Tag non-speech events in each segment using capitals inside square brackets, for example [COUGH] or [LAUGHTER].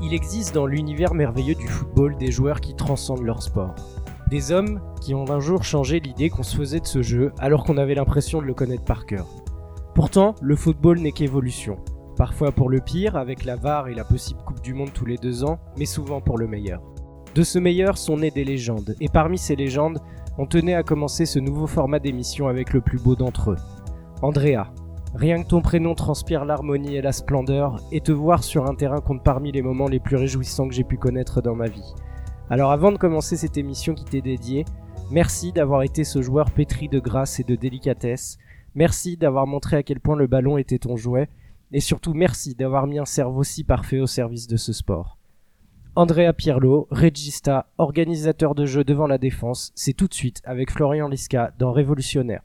Il existe dans l'univers merveilleux du football des joueurs qui transcendent leur sport. Des hommes qui ont un jour changé l'idée qu'on se faisait de ce jeu alors qu'on avait l'impression de le connaître par cœur. Pourtant, le football n'est qu'évolution. Parfois pour le pire, avec la VAR et la possible Coupe du Monde tous les deux ans, mais souvent pour le meilleur. De ce meilleur sont nées des légendes, et parmi ces légendes, on tenait à commencer ce nouveau format d'émission avec le plus beau d'entre eux. Andrea, Rien que ton prénom transpire l'harmonie et la splendeur, et te voir sur un terrain compte parmi les moments les plus réjouissants que j'ai pu connaître dans ma vie. Alors avant de commencer cette émission qui t'est dédiée, merci d'avoir été ce joueur pétri de grâce et de délicatesse, merci d'avoir montré à quel point le ballon était ton jouet, et surtout merci d'avoir mis un cerveau si parfait au service de ce sport. Andrea Pirlo, regista, organisateur de jeux devant la défense, c'est tout de suite avec Florian Liska dans Révolutionnaire.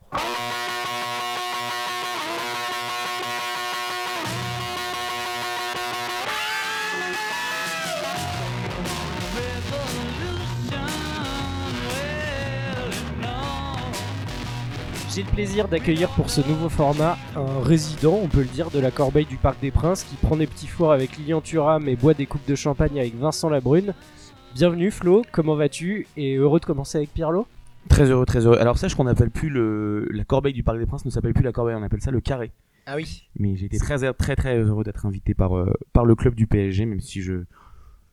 J'ai le plaisir d'accueillir pour ce nouveau format un résident, on peut le dire, de la corbeille du Parc des Princes qui prend des petits fours avec Lilian Thuram et boit des coupes de champagne avec Vincent Labrune. Bienvenue Flo, comment vas-tu? Et heureux de commencer avec Pierlot Très heureux, très heureux. Alors sache qu'on n'appelle plus le la corbeille du Parc des Princes ne s'appelle plus la corbeille, on appelle ça le carré. Ah oui Mais j'ai été très très très heureux d'être invité par euh, par le club du PSG, même si je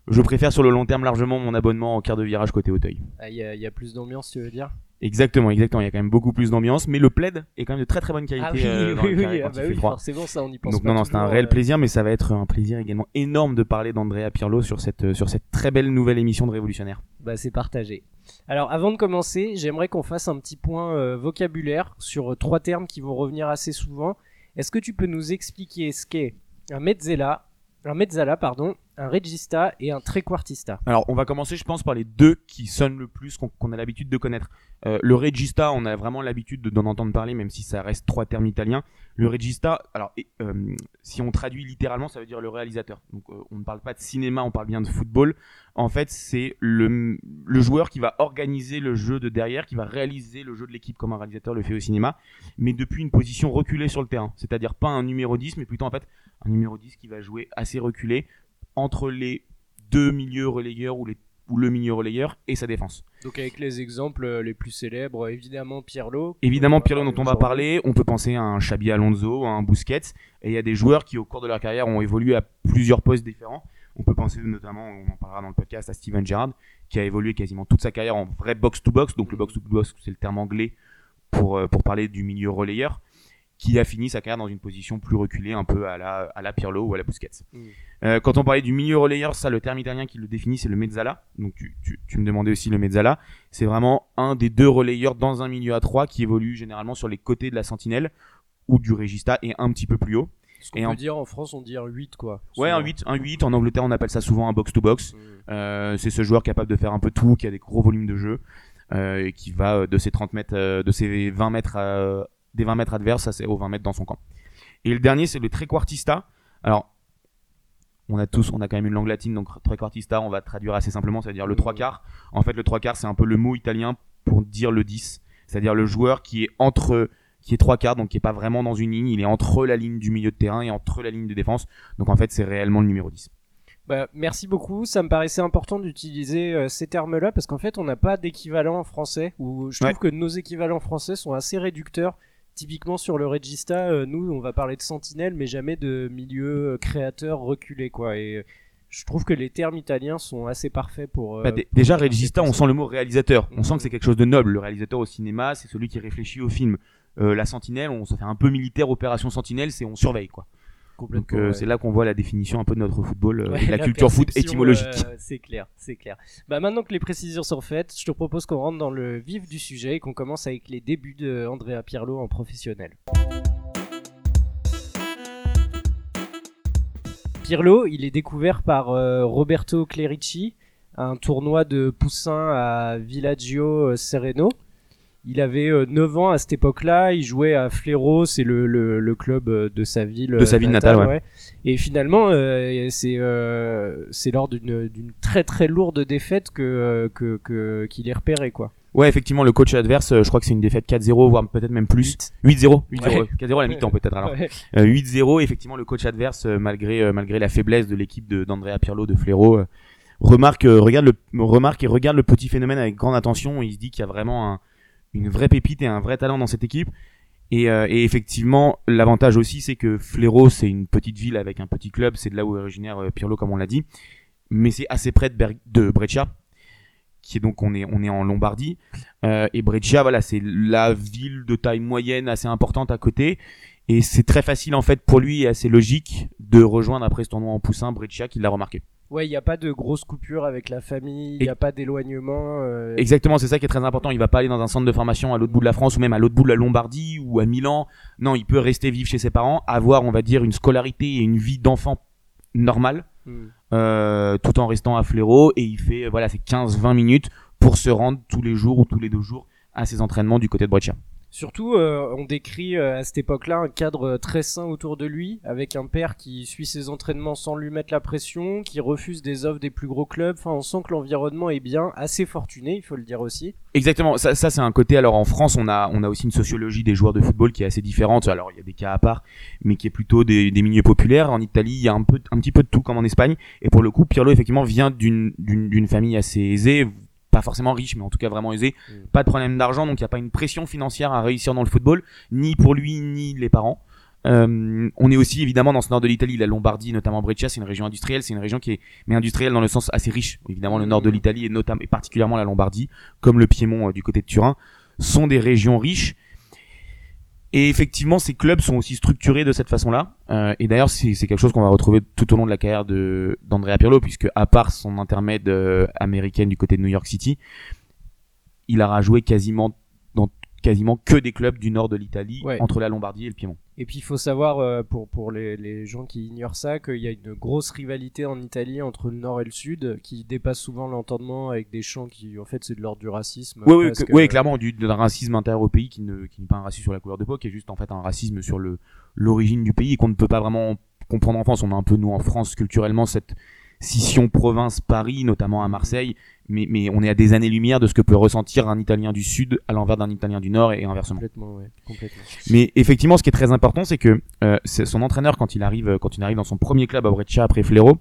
je préfère sur le long terme largement mon abonnement en quart de virage côté Auteuil. Ah, y, il y a plus d'ambiance, tu veux dire? Exactement, exactement. Il y a quand même beaucoup plus d'ambiance, mais le plaid est quand même de très très bonne qualité. Ah oui, euh, oui, oui, ah bah oui, froid. forcément, ça on y pense Donc pas non, non, c'est un réel euh, plaisir, mais ça va être un plaisir également énorme de parler d'Andrea Pirlo sur cette, sur cette très belle nouvelle émission de Révolutionnaire. Bah c'est partagé. Alors avant de commencer, j'aimerais qu'on fasse un petit point euh, vocabulaire sur euh, trois termes qui vont revenir assez souvent. Est-ce que tu peux nous expliquer ce qu'est un mezzala, un mezzala pardon, un regista et un trequartista Alors, on va commencer, je pense, par les deux qui sonnent le plus, qu'on a l'habitude de connaître. Euh, le regista, on a vraiment l'habitude de- d'en entendre parler, même si ça reste trois termes italiens. Le regista, alors, euh, si on traduit littéralement, ça veut dire le réalisateur. Donc, euh, on ne parle pas de cinéma, on parle bien de football. En fait, c'est le, le joueur qui va organiser le jeu de derrière, qui va réaliser le jeu de l'équipe comme un réalisateur le fait au cinéma, mais depuis une position reculée sur le terrain. C'est-à-dire pas un numéro 10, mais plutôt en fait un numéro 10 qui va jouer assez reculé entre les deux milieux relayeurs ou, les, ou le milieu relayeur et sa défense. Donc avec les exemples euh, les plus célèbres, évidemment Pirlo. Évidemment, va Pirlo dont on va parler, on peut penser à un Xabi Alonso, à un Busquets, et il y a des joueurs qui au cours de leur carrière ont évolué à plusieurs postes différents. On peut penser notamment, on en parlera dans le podcast, à Steven Gerrard, qui a évolué quasiment toute sa carrière en vrai box-to-box, donc le box-to-box c'est le terme anglais pour, euh, pour parler du milieu relayeur, qui a fini sa carrière dans une position plus reculée, un peu à la, à la Pirlo ou à la Busquets. Mm. Euh, quand on parlait du milieu relayeur, ça, le terme italien qui le définit, c'est le mezzala. Donc tu, tu, tu me demandais aussi le mezzala. C'est vraiment un des deux relayeurs dans un milieu à trois qui évolue généralement sur les côtés de la sentinelle ou du regista et un petit peu plus haut. Ce qu'on peut en- dire en France, on dit un 8 quoi. Ouais, un Souvent. 8, un 8. En Angleterre, on appelle ça souvent un box-to-box. Mm. Euh, c'est ce joueur capable de faire un peu tout, qui a des gros volumes de jeu, euh, et qui va de ses 30 mètres, de ses 20 mètres, à- des 20 mètres adverses à ses- aux 20 mètres dans son camp. Et le dernier, c'est le trequartista. Alors, on a tous, on a quand même une langue latine, donc trequartista, on va traduire assez simplement, c'est-à-dire le trois quarts. En fait, le trois quarts, c'est un peu le mot italien pour dire le 10. C'est-à-dire le joueur qui est entre, qui est trois quarts, donc qui est pas vraiment dans une ligne, il est entre la ligne du milieu de terrain et entre la ligne de défense. Donc en fait, c'est réellement le numéro 10. Bah, merci beaucoup. Ça me paraissait important d'utiliser euh, ces termes-là parce qu'en fait, on n'a pas d'équivalent en français. Ou je trouve Ouais. que nos équivalents français sont assez réducteurs. Typiquement sur le Regista, euh, nous, on va parler de sentinelle, mais jamais de milieu euh, créateur reculé, quoi. Et euh, je trouve que les termes italiens sont assez parfaits pour. euh, Bah, pour déjà, Regista, on sent le mot réalisateur. On sent que c'est quelque chose de noble. Le réalisateur au cinéma, c'est celui qui réfléchit au film. Euh, la sentinelle, on se fait un peu militaire, opération sentinelle, c'est on surveille quoi. Donc euh, ouais. c'est là qu'on voit la définition un peu de notre football, euh, Ouais, la, culture foot étymologique. euh, c'est clair, c'est clair. Bah maintenant que les précisions sont faites, je te propose qu'on rentre dans le vif du sujet et qu'on commence avec les débuts de Andrea Pirlo en professionnel. Pirlo, il est découvert par euh, Roberto Clerici, à un tournoi de poussins à Villaggio Sereno. Il avait euh, 9 ans à cette époque-là, il jouait à Flero, c'est le, le, le club euh, de sa ville, De sa euh, ville natale, ouais. Et finalement, euh, c'est euh, c'est lors d'une d'une très très lourde défaite que euh, qu'il est repéré quoi. Ouais, effectivement, le coach adverse, euh, je crois que c'est une défaite 4-0, voire peut-être même plus. 8-0. 8-0. Ouais. 4-0 à la mi-temps peut-être alors. Ouais. Euh, 8-0, effectivement, le coach adverse, euh, malgré, euh, malgré la faiblesse de l'équipe de- d'Andrea Pirlo, de Fléro, euh, remarque, euh, regarde le, remarque et regarde le petit phénomène avec grande attention. Il se dit qu'il y a vraiment un- une vraie pépite et un vrai talent dans cette équipe. Et, euh, et effectivement, l'avantage aussi, c'est que Fléro, c'est une petite ville avec un petit club. C'est de là où est originaire euh, Pirlo, comme on l'a dit. Mais c'est assez près de, Ber- de Breccia, qui est donc, on est, on est en Lombardie. Euh, et Breccia, voilà, c'est la ville de taille moyenne assez importante à côté. Et c'est très facile en fait pour lui et assez logique de rejoindre après ce tournoi en poussin Breccia qui l'a remarqué. Ouais, il n'y a pas de grosse coupure avec la famille, il n'y a pas d'éloignement. euh, Exactement, c'est ça qui est très important. Il va pas aller dans un centre de formation à l'autre bout de la France ou même à l'autre bout de la Lombardie ou à Milan. Non, il peut rester vivre chez ses parents, avoir on va dire une scolarité et une vie d'enfant normale hmm. euh, tout en restant à Fléro et il fait voilà c'est 15-20 minutes pour se rendre tous les jours ou tous les deux jours à ses entraînements du côté de Breccia. Surtout, euh, on décrit euh, à cette époque-là un cadre euh, très sain autour de lui, avec un père qui suit ses entraînements sans lui mettre la pression, qui refuse des offres des plus gros clubs. Enfin, on sent que l'environnement est bien, assez fortuné, il faut le dire aussi. Exactement, ça, ça c'est un côté. Alors en France, on a, on a aussi une sociologie des joueurs de football qui est assez différente. Alors il y a des cas à part, mais qui est plutôt des, des milieux populaires. En Italie, il y a un, peu, un petit peu de tout comme en Espagne. Et pour le coup, Pirlo effectivement vient d'une, d'une, d'une famille assez aisée, pas forcément riche, mais en tout cas vraiment aisée. Mm. Pas de problème d'argent, donc il n'y a pas une pression financière à réussir dans le football, ni pour lui ni les parents. Euh, on est aussi évidemment dans ce nord de l'Italie, la Lombardie, notamment Breccia, c'est une région industrielle, c'est une région qui est mais industrielle dans le sens assez riche. Évidemment, le nord de l'Italie et notamment et particulièrement la Lombardie, comme le Piémont euh, du côté de Turin, sont des régions riches. Et effectivement, ces clubs sont aussi structurés de cette façon-là. Euh, et d'ailleurs, c'est quelque chose qu'on va retrouver tout au long de la carrière de d'Andrea Pirlo, puisque à part son intermède euh, américaine du côté de New York City, il aura joué quasiment quasiment que des clubs du nord de l'Italie, Ouais. entre la Lombardie et le Piémont. Et puis il faut savoir, euh, pour, pour les, les gens qui ignorent ça, qu'il y a une grosse rivalité en Italie entre le nord et le sud, qui dépasse souvent l'entendement avec des chants qui, en fait, c'est de l'ordre du racisme. Oui, oui, que- clairement, du, d'un racisme intérieur au pays qui ne qui n'est pas un racisme sur la couleur de peau, qui est juste en fait un racisme sur le l'origine du pays et qu'on ne peut pas vraiment comprendre en France. On a un peu nous en France culturellement cette scission province-Paris, notamment à Marseille, mais mais on est à des années-lumière de ce que peut ressentir un Italien du Sud à l'envers d'un Italien du Nord et inversement. Complètement, ouais, complètement. Mais effectivement, ce qui est très important, c'est que euh, son entraîneur quand il arrive, quand il arrive dans son premier club à Breccia après Fléro,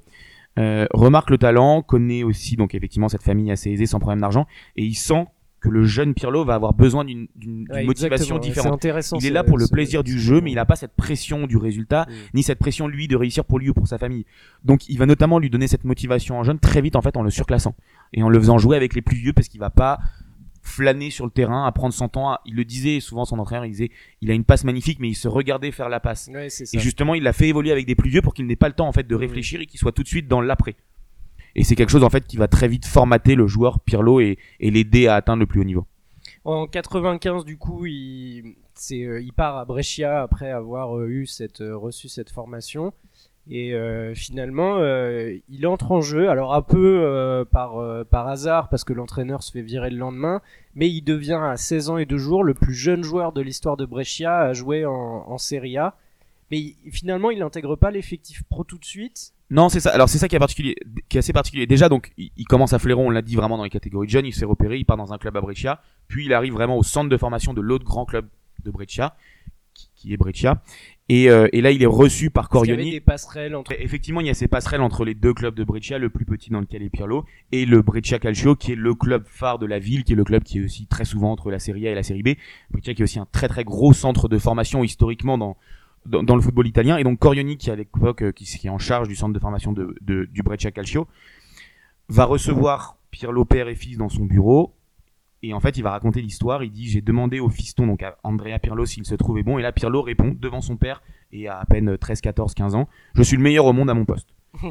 euh, remarque le talent, connaît aussi donc effectivement cette famille assez aisée sans problème d'argent, et il sent que le jeune Pirlo va avoir besoin d'une Ouais, motivation différente. Il est là pour le plaisir du jeu, mais il n'a pas cette pression du résultat, Mm. ni cette pression lui de réussir pour lui ou pour sa famille. Donc il va notamment lui donner cette motivation en jeune très vite en fait en le surclassant et en le faisant jouer avec les plus vieux parce qu'il va pas flâner sur le terrain, à prendre son temps. à- Il le disait souvent son entraîneur, il disait il a une passe magnifique, mais il se regardait faire la passe. Ouais. Et justement, il l'a fait évoluer avec des plus vieux pour qu'il n'ait pas le temps en fait de Mm. réfléchir et qu'il soit tout de suite dans l'après. Et c'est quelque chose en fait qui va très vite formater le joueur Pirlo et, et l'aider à atteindre le plus haut niveau. En 95, du coup, il, euh, il part à Brescia après avoir euh, eu cette, euh, reçu cette formation. Et euh, finalement, euh, il entre en jeu, alors un peu euh, par, par hasard, parce que l'entraîneur se fait virer le lendemain, mais il devient à 16 ans et 2 jours le plus jeune joueur de l'histoire de Brescia à jouer en, en Serie A. Mais finalement, il n'intègre pas l'effectif pro tout de suite. Non, c'est ça. Alors c'est ça qui est particulier, qui est assez particulier. Déjà, donc il, commence à Fléron, on l'a dit vraiment dans les catégories de jeunes. Il se fait repérer, il part dans un club à Brescia, puis il arrive vraiment au centre de formation de l'autre grand club de Brescia, qui est Brescia. Et, euh, et là, il est reçu par Parce qu'il y avait Corioni. des passerelles entre. Effectivement, il y a ces passerelles entre les deux clubs de Brescia, le plus petit dans lequel est Pirlo, et le Brescia Calcio, qui est le club phare de la ville, qui est le club qui est aussi très souvent entre la Serie A et la Serie B. Brescia qui est aussi un très très gros centre de formation historiquement dans dans, dans le football italien. Et donc Corioni, qui à l'époque euh, qui, qui est en charge du centre de formation de, de- du Brescia Calcio, va recevoir Pirlo père et fils dans son bureau. Et en fait, il va raconter l'histoire. Il dit J'ai demandé au fiston, donc à Andrea Pirlo, s'il se trouvait bon. Et là, Pirlo répond devant son père et à à peine 13, 14, 15 ans Je suis le meilleur au monde à mon poste. [LAUGHS]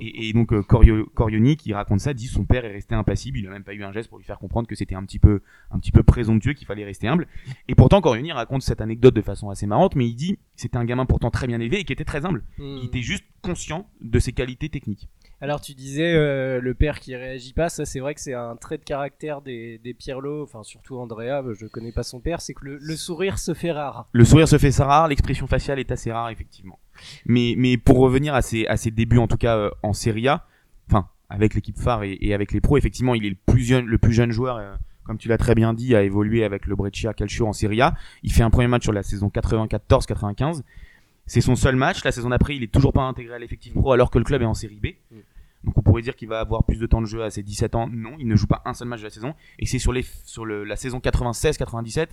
et, et donc euh, Corio- Corioni qui raconte ça dit son père est resté impassible, il a même pas eu un geste pour lui faire comprendre que c'était un petit peu un petit peu présomptueux qu'il fallait rester humble. Et pourtant Corioni raconte cette anecdote de façon assez marrante, mais il dit c'était un gamin pourtant très bien élevé et qui était très humble. Hmm. Il était juste conscient de ses qualités techniques. Alors tu disais euh, le père qui réagit pas, ça c'est vrai que c'est un trait de caractère des, des enfin surtout Andrea, je connais pas son père, c'est que le, sourire se fait rare. Le sourire se fait rare, l'expression faciale est assez rare effectivement. Mais mais pour revenir à ses à ses débuts en tout cas euh, en Serie A, enfin avec l'équipe phare et, avec les pros, effectivement il est le plus jeune le plus jeune joueur. euh, comme tu l'as très bien dit, a évolué avec le Brescia Calcio en Serie A. Il fait un premier match sur la saison 94-95. C'est son seul match. La saison d'après, il est toujours pas intégré à l'effectif pro alors que le club est en Série B. Mm. Donc on pourrait dire qu'il va avoir plus de temps de jeu à ses 17 ans. Non, il ne joue pas un seul match de la saison. Et c'est sur, les, sur le, la saison 96-97,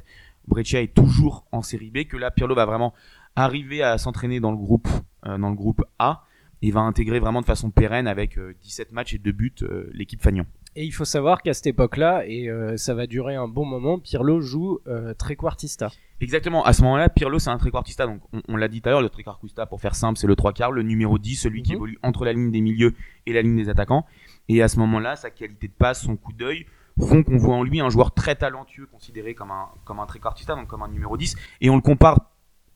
Brescia est toujours en Série B, que là, Pirlo va vraiment arriver à s'entraîner dans le groupe, euh, dans le groupe A et va intégrer vraiment de façon pérenne avec euh, 17 matchs et 2 buts euh, l'équipe Fagnon. Et il faut savoir qu'à cette époque-là, et euh, ça va durer un bon moment, Pirlo joue euh, trequartista. Exactement, à ce moment-là, Pirlo c'est un trequartista, donc on, on l'a dit tout à l'heure, le trequartista pour faire simple c'est le trois quarts, le numéro 10, celui qui Mhm. évolue entre la ligne des milieux et la ligne des attaquants, et à ce moment-là, sa qualité de passe, son coup d'œil font qu'on voit en lui un joueur très talentueux considéré comme un, comme un trequartista, donc comme un numéro 10, et on le compare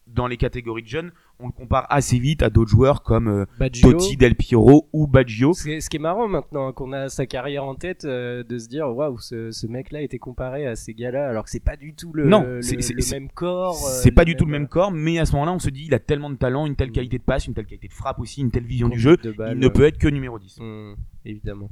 dans les catégories de jeunes, on le compare assez vite à d'autres joueurs comme euh, Baggio. Totti, Del Piero ou Baggio. C'est- Ce qui est marrant maintenant qu'on a sa carrière en tête, euh, de se dire waouh, ce, ce mec-là était comparé à ces gars-là, alors que c'est pas du tout le, Non, le, même corps. euh, C'est pas les du tout le même corps, mais à ce moment-là, on se dit, il a tellement de talent, une telle Mm. qualité de passe, une telle qualité de frappe aussi, une telle vision du jeu, balle, il ne peut être que numéro 10. Hmm, évidemment.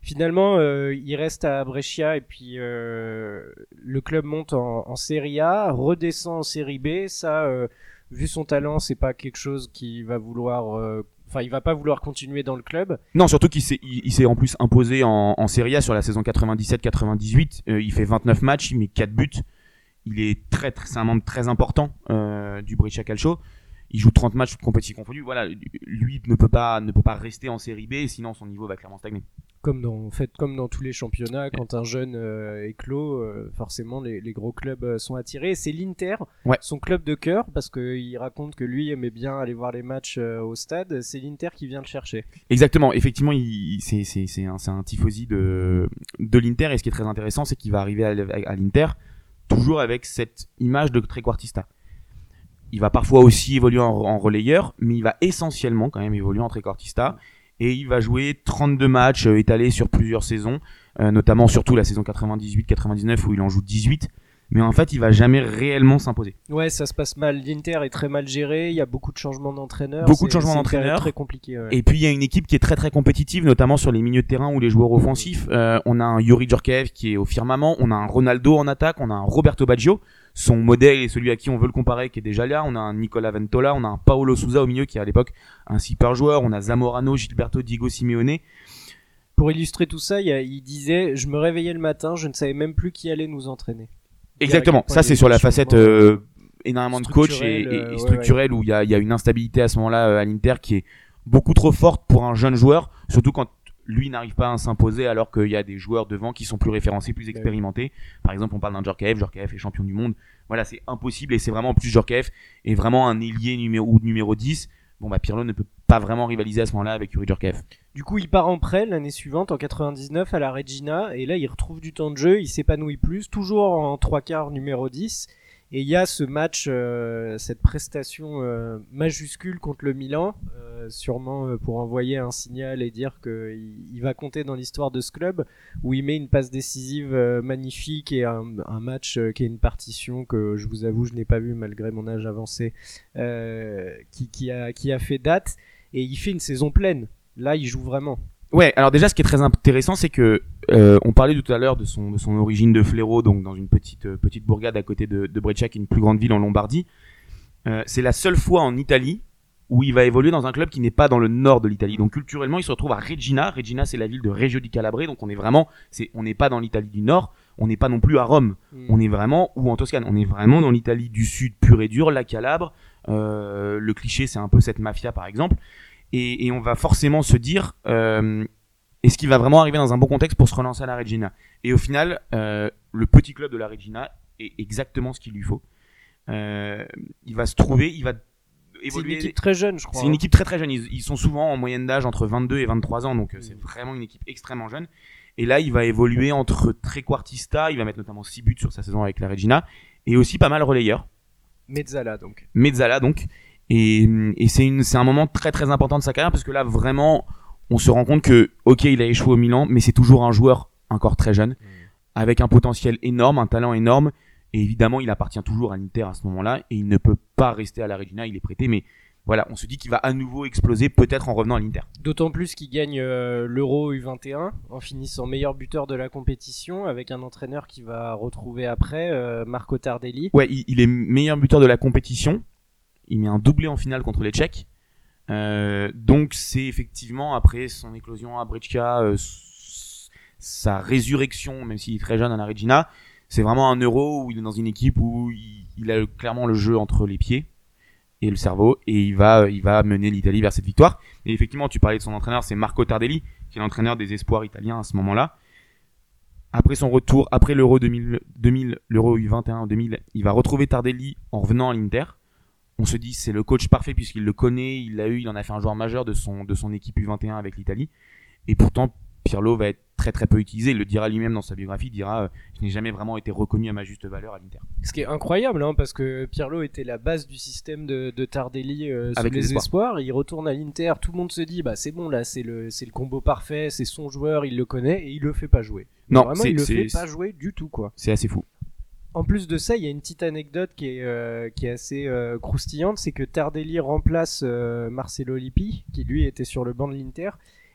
Finalement, euh, il reste à Brescia et puis euh, le club monte en, en Serie A, redescend en Série B. Ça, euh, vu son talent, c'est pas quelque chose qui va vouloir. euh, Enfin, il va pas vouloir continuer dans le club. Non, surtout qu'il s'est, il, s'est en plus imposé en, en Serie A sur la saison 97-98. Euh, il fait 29 matchs, il met 4 buts. Il est très, c'est un membre très important euh, du Brescia Calcio. Il joue 30 matchs compétitions confondues. Voilà, lui ne peut pas, ne peut pas rester en Série B, sinon son niveau va clairement stagner. Comme dans, en fait, comme dans tous les championnats, quand un jeune euh, éclot, euh, forcément les, les gros clubs euh, sont attirés. C'est l'Inter, Ouais. son club de cœur, parce qu'il raconte que lui aimait bien aller voir les matchs euh, au stade. C'est l'Inter qui vient le chercher. Exactement, effectivement, c'est, un, un tifosi de, de l'Inter, et ce qui est très intéressant, c'est qu'il va arriver à, l'Inter toujours avec cette image de trequartista. Il va parfois aussi évoluer en, en relayeur, mais il va essentiellement quand même évoluer en trequartista, et il va jouer 32 matchs euh, étalés sur plusieurs saisons, euh, notamment surtout la saison 98-99 où il en joue 18, mais en fait il va jamais réellement s'imposer. Ouais, ça se passe mal. L'Inter est très mal géré. Il y a beaucoup de changements d'entraîneurs. Beaucoup de changements d'entraîneurs. Très compliqué. ouais. Et puis il y a une équipe qui est très très compétitive, notamment sur les milieux de terrain ou les joueurs offensifs. Euh, on a un Yuri Djorkaeff qui est au firmament, on a un Ronaldo en attaque, on a un Roberto Baggio, son modèle et celui à qui on veut le comparer qui est déjà là. On a un Nicolas Ventola, on a un Paolo Souza au milieu qui est à l'époque un super joueur, on a Zamorano, Gilberto Diego Simeone. Pour illustrer tout ça, il, disait Je me réveillais le matin, je ne savais même plus qui allait nous entraîner. Exactement, ça c'est sur la facette changements, euh, énormément de coach et, et- et euh, ouais, structurelle où il y y a une instabilité à ce moment-là euh, à l'Inter qui est beaucoup trop forte pour un jeune joueur, surtout quand lui n'arrive pas à s'imposer alors qu'il y a des joueurs devant qui sont plus référencés, plus expérimentés. Par exemple, on parle d'un Djorkaeff, Djorkaeff est champion du monde. Voilà, c'est impossible et c'est vraiment en plus Djorkaeff est vraiment un ailier numéro ou numéro 10. Bon bah Pirlo ne peut pas vraiment rivaliser à ce moment-là avec Yuri Djorkaeff. Du coup, il part en prêt l'année suivante, en 99, à la Regina, et là, il retrouve du temps de jeu, il s'épanouit plus, toujours en trois quarts numéro 10. Et il y a ce match, euh, cette prestation euh, majuscule contre le Milan, euh, sûrement pour envoyer un signal et dire qu'il il va compter dans l'histoire de ce club, où il met une passe décisive magnifique et un, un match qui est une partition que je vous avoue je n'ai pas vu malgré mon âge avancé, qui, qui, a, qui a fait date. Et il fait une saison pleine. Là, il joue vraiment. Ouais, alors déjà, ce qui est très intéressant, c'est que euh, on parlait tout à l'heure de son, de son origine de Fléro, donc dans une petite euh, petite bourgade à côté de, de Brescia, qui est une plus grande ville en Lombardie. Euh, c'est la seule fois en Italie où il va évoluer dans un club qui n'est pas dans le nord de l'Italie. Donc culturellement, il se retrouve à Regina. Regina, c'est la ville de Reggio di Calabre, donc on est vraiment, c'est, on n'est pas dans l'Italie du nord, on n'est pas non plus à Rome. On est vraiment, ou en Toscane, on est vraiment dans l'Italie du sud pure et dure, la Calabre. Euh, le cliché, c'est un peu cette mafia, par exemple. Et, et on va forcément se dire, euh, est-ce qu'il va vraiment arriver dans un bon contexte pour se relancer à la Regina? Et au final, euh, le petit club de la Regina est exactement ce qu'il lui faut. Euh, il va se trouver, il va C'est une évoluer. équipe très jeune, je crois. C'est une hein. équipe très très jeune. Ils, ils sont souvent en moyenne d'âge entre 22 et 23 ans, donc c'est Mm. vraiment une équipe extrêmement jeune. Et là, il va évoluer entre trequartista, il va mettre notamment 6 buts sur sa saison avec la Regina, et aussi pas mal relayeur. Mezzala, donc. Mezzala donc. Et, et c'est un moment très très important de sa carrière parce que là vraiment on se rend compte que ok il a échoué au Milan mais c'est toujours un joueur encore très jeune avec un potentiel énorme, un talent énorme et évidemment il appartient toujours à l'Inter à ce moment-là et il ne peut pas rester à la Regina, il est prêté mais voilà, on se dit qu'il va à nouveau exploser peut-être en revenant à l'Inter. D'autant plus qu'il gagne euh, l'Euro U21 en finissant meilleur buteur de la compétition avec un entraîneur qui va retrouver après euh, Marco Tardelli. Ouais, il, il est meilleur buteur de la compétition. Il met un doublé en finale contre les Tchèques. Euh, donc c'est effectivement après son éclosion à Breccia, euh, sa résurrection, même s'il est très jeune à la Regina, c'est vraiment un euro où il est dans une équipe où il, a clairement le jeu entre les pieds et le cerveau et il va, mener l'Italie vers cette victoire. Et effectivement, tu parlais de son entraîneur, c'est Marco Tardelli, qui est l'entraîneur des espoirs italiens à ce moment-là. Après son retour, après l'Euro 2000, 2000 l'Euro U21 2000, il va retrouver Tardelli en revenant à l'Inter. On se dit c'est le coach parfait puisqu'il le connaît, il l'a eu, il en a fait un joueur majeur de son, de son équipe U21 avec l'Italie. Et pourtant, Pirlo va être très très peu utilisé. Il le dira lui-même dans sa biographie, il dira euh, Je n'ai jamais vraiment été reconnu à ma juste valeur à l'Inter. Ce qui est incroyable, hein, parce que Pirlo était la base du système de, de Tardelli euh, Avec les les espoirs. Il retourne à l'Inter, tout le monde se dit bah c'est bon là, c'est le c'est le combo parfait, c'est son joueur, il le connaît et il le fait pas jouer. Non, vraiment il le fait pas jouer du tout quoi. C'est assez fou. En plus de ça, il y a une petite anecdote qui est, euh, assez euh, croustillante, c'est que Tardelli remplace euh, Marcelo Lippi, qui lui était sur le banc de l'Inter.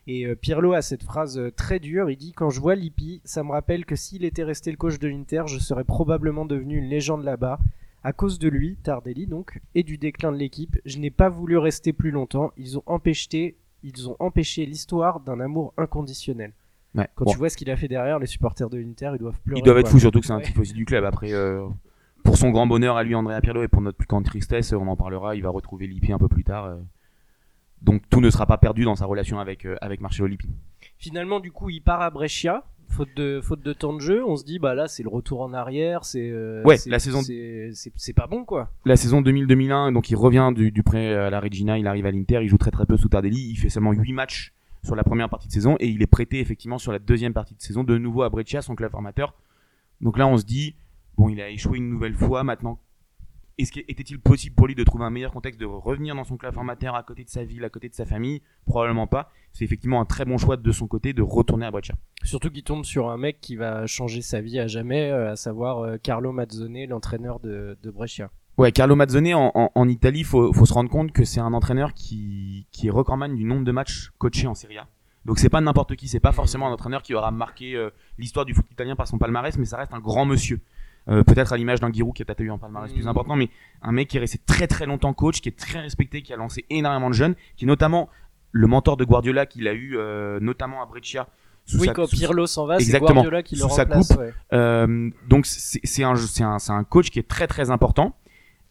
Et Pirlo a cette phrase très dure, il dit Quand je vois Lippi, ça me rappelle que s'il était resté le coach de l'Inter, je serais probablement devenu une légende là-bas. À cause de lui, Tardelli donc, et du déclin de l'équipe, je n'ai pas voulu rester plus longtemps. Ils ont empêché l'histoire d'un amour inconditionnel. Ouais. Quand Bon. tu vois ce qu'il a fait derrière, les supporters de l'Inter, ils doivent pleurer. Ils doivent être fous, surtout que c'est un aussi du club. Après, euh, pour son grand bonheur à lui, Andrea Pirlo, et pour notre plus grande tristesse, on en parlera, il va retrouver Lippi un peu plus tard. euh. Donc tout ne sera pas perdu dans sa relation avec, euh, avec Marcelo Lippi. Finalement, du coup, il part à Brescia, faute de, faute de temps de jeu. On se dit, bah là, c'est le retour en arrière. C'est euh, Ouais, la saison- c'est pas bon, quoi. La saison 2000-2001, donc il revient du, du prêt à la Regina, il arrive à l'Inter, il joue très très peu sous Tardelli, il fait seulement 8 matchs sur la première partie de saison et il est prêté effectivement sur la deuxième partie de saison de nouveau à Breccia, son club formateur. Donc là on se dit, bon il a échoué une nouvelle fois, maintenant était-il possible pour lui de trouver un meilleur contexte de revenir dans son club formateur à côté de sa ville, à côté de sa famille? Probablement pas. C'est effectivement un très bon choix de son côté de retourner à Breccia. Surtout qu'il tombe sur un mec qui va changer sa vie à jamais, euh, à savoir euh, Carlo Mazzone, l'entraîneur de, de Brescia. Ouais, Carlo Mazzone en, en, en Italie, faut, faut se rendre compte que c'est un entraîneur qui, qui est recordman du nombre de matchs coachés en Serie A. Donc c'est pas n'importe qui, c'est pas forcément un entraîneur qui aura marqué euh, l'histoire du foot italien par son palmarès, mais ça reste un grand monsieur. Euh, Peut-être à l'image d'un Giroud qui a peut-être eu un palmarès plus Mhm. important, mais un mec qui est resté très très longtemps coach, qui est très respecté, qui a lancé énormément de jeunes, qui est notamment le mentor de Guardiola qu'il a eu euh, notamment à Breccia. sous Oui, sa- quand Pirlo s'en va, c'est. Guardiola qui le sa remplace. coupe. ouais. euh, donc c'est c'est un, c'est un, c'est un coach qui est très très important.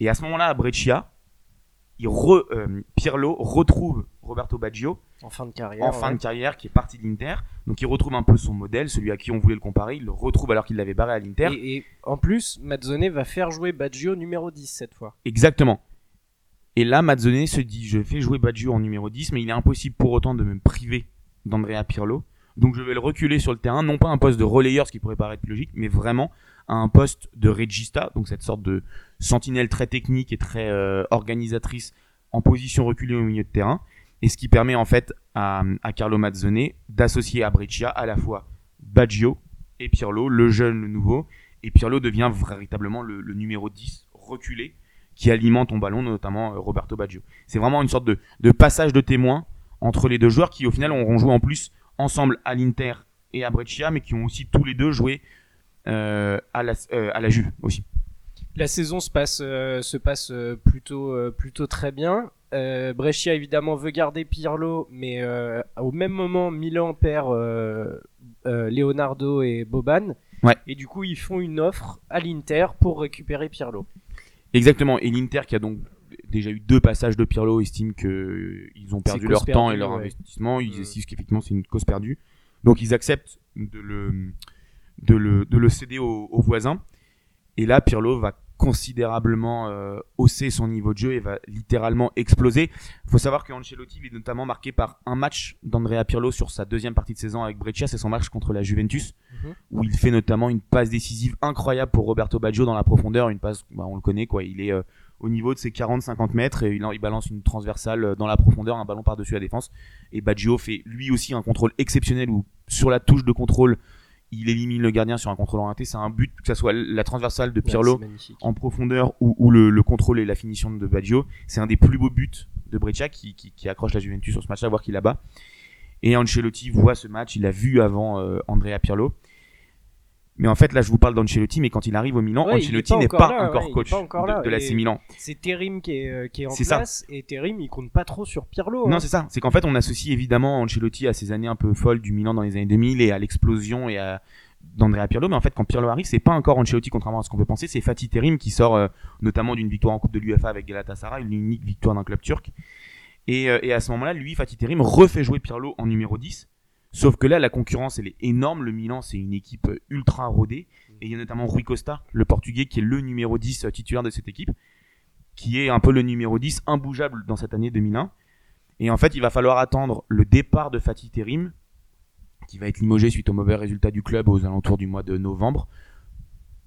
Et à ce moment-là, à Breccia, il re, euh, Pirlo retrouve Roberto Baggio En fin de carrière. en fin ouais. de carrière, qui est parti de l'Inter. Donc il retrouve un peu son modèle, celui à qui on voulait le comparer. Il le retrouve alors qu'il l'avait barré à l'Inter. Et, et en plus, Mazzone va faire jouer Baggio numéro 10 cette fois. Exactement. Et là, Mazzone se dit, je fais jouer Baggio en numéro 10, mais il est impossible pour autant de me priver d'Andrea Pirlo. Donc je vais le reculer sur le terrain, non pas un poste de relayeur, ce qui pourrait paraître logique, mais vraiment à un poste de regista, donc cette sorte de sentinelle très technique et très euh, organisatrice en position reculée au milieu de terrain. Et ce qui permet en fait à, Carlo Mazzone d'associer à Breccia à la fois Baggio et Pirlo, le jeune, le nouveau. Et Pirlo devient véritablement le, numéro 10 reculé qui alimente ton ballon, notamment euh, Roberto Baggio. C'est vraiment une sorte de, de passage de témoin entre les deux joueurs qui au final auront joué en plus ensemble à l'Inter et à Breccia, mais qui ont aussi tous les deux joué à, la, euh, à la Juve aussi. La saison se passe, euh, se passe euh, plutôt, euh, plutôt très bien. Euh, Brescia évidemment veut garder Pirlo, mais euh, au même moment Milan perd euh, euh, Leonardo et Boban. Ouais. Et du coup ils font une offre à l'Inter pour récupérer Pirlo. Exactement. Et l'Inter qui a donc déjà eu deux passages de Pirlo estime que euh, ils ont perdu leur temps et leur ouais. investissement. Ils Mm. estiment qu'effectivement c'est une cause perdue. Donc ils acceptent de le, de le, de le céder aux, aux voisins. Et là, Pirlo va considérablement euh, hausser son niveau de jeu et va littéralement exploser. Il faut savoir qu'Ancelotti est notamment marqué par un match d'Andrea Pirlo sur sa deuxième partie de saison avec Breccia, c'est son match contre la Juventus, Mhm. où il fait notamment une passe décisive incroyable pour Roberto Baggio dans la profondeur, une passe, bah, on le connaît quoi, il est euh, au niveau de ses 40-50 mètres et il, il balance une transversale euh, dans la profondeur, un ballon par-dessus la défense. Et Baggio fait lui aussi un contrôle exceptionnel où sur la touche de contrôle, il élimine le gardien sur un contrôle orienté. C'est un but, que ce soit la transversale de Pirlo Ouais, en profondeur ou, ou le, le contrôle et la finition de Baggio. C'est un des plus beaux buts de Breccia qui, qui, qui accroche la Juventus sur ce match-là, voir qui la bat. Et Ancelotti voit ce match, il l'a vu avant euh, Andrea Pirlo. Mais en fait, là, je vous parle d'Ancelotti, mais quand il arrive au Milan, Ouais, Ancelotti pas n'est pas là, encore ouais, coach pas encore de, l'AC Milan. C'est Terim qui est, euh, qui est en C'est ça. place et Terim il compte pas trop sur Pirlo. Non, hein. c'est ça. C'est qu'en fait, on associe évidemment Ancelotti à ces années un peu folles du Milan dans les années 2000 et à l'explosion et à d'Andrea Pirlo. Mais en fait, quand Pirlo arrive, c'est pas encore Ancelotti, contrairement à ce qu'on peut penser. C'est Fatih Terim qui sort euh, notamment d'une victoire en Coupe de l'UEFA avec Galatasaray, une unique victoire d'un club turc. Et, euh, et à ce moment-là, lui, Fatih Terim refait jouer Pirlo en numéro 10. Sauf que là, la concurrence, elle est énorme. Le Milan, c'est une équipe euh, ultra rodée. Et il y a notamment Rui Costa, le Portugais, qui est le numéro 10 titulaire de cette équipe, qui est un peu le numéro 10 imbougeable dans cette année 2001. Et en fait, il va falloir attendre le départ de Fatih Terim, qui va être limogé suite au mauvais résultat du club aux alentours du mois de novembre,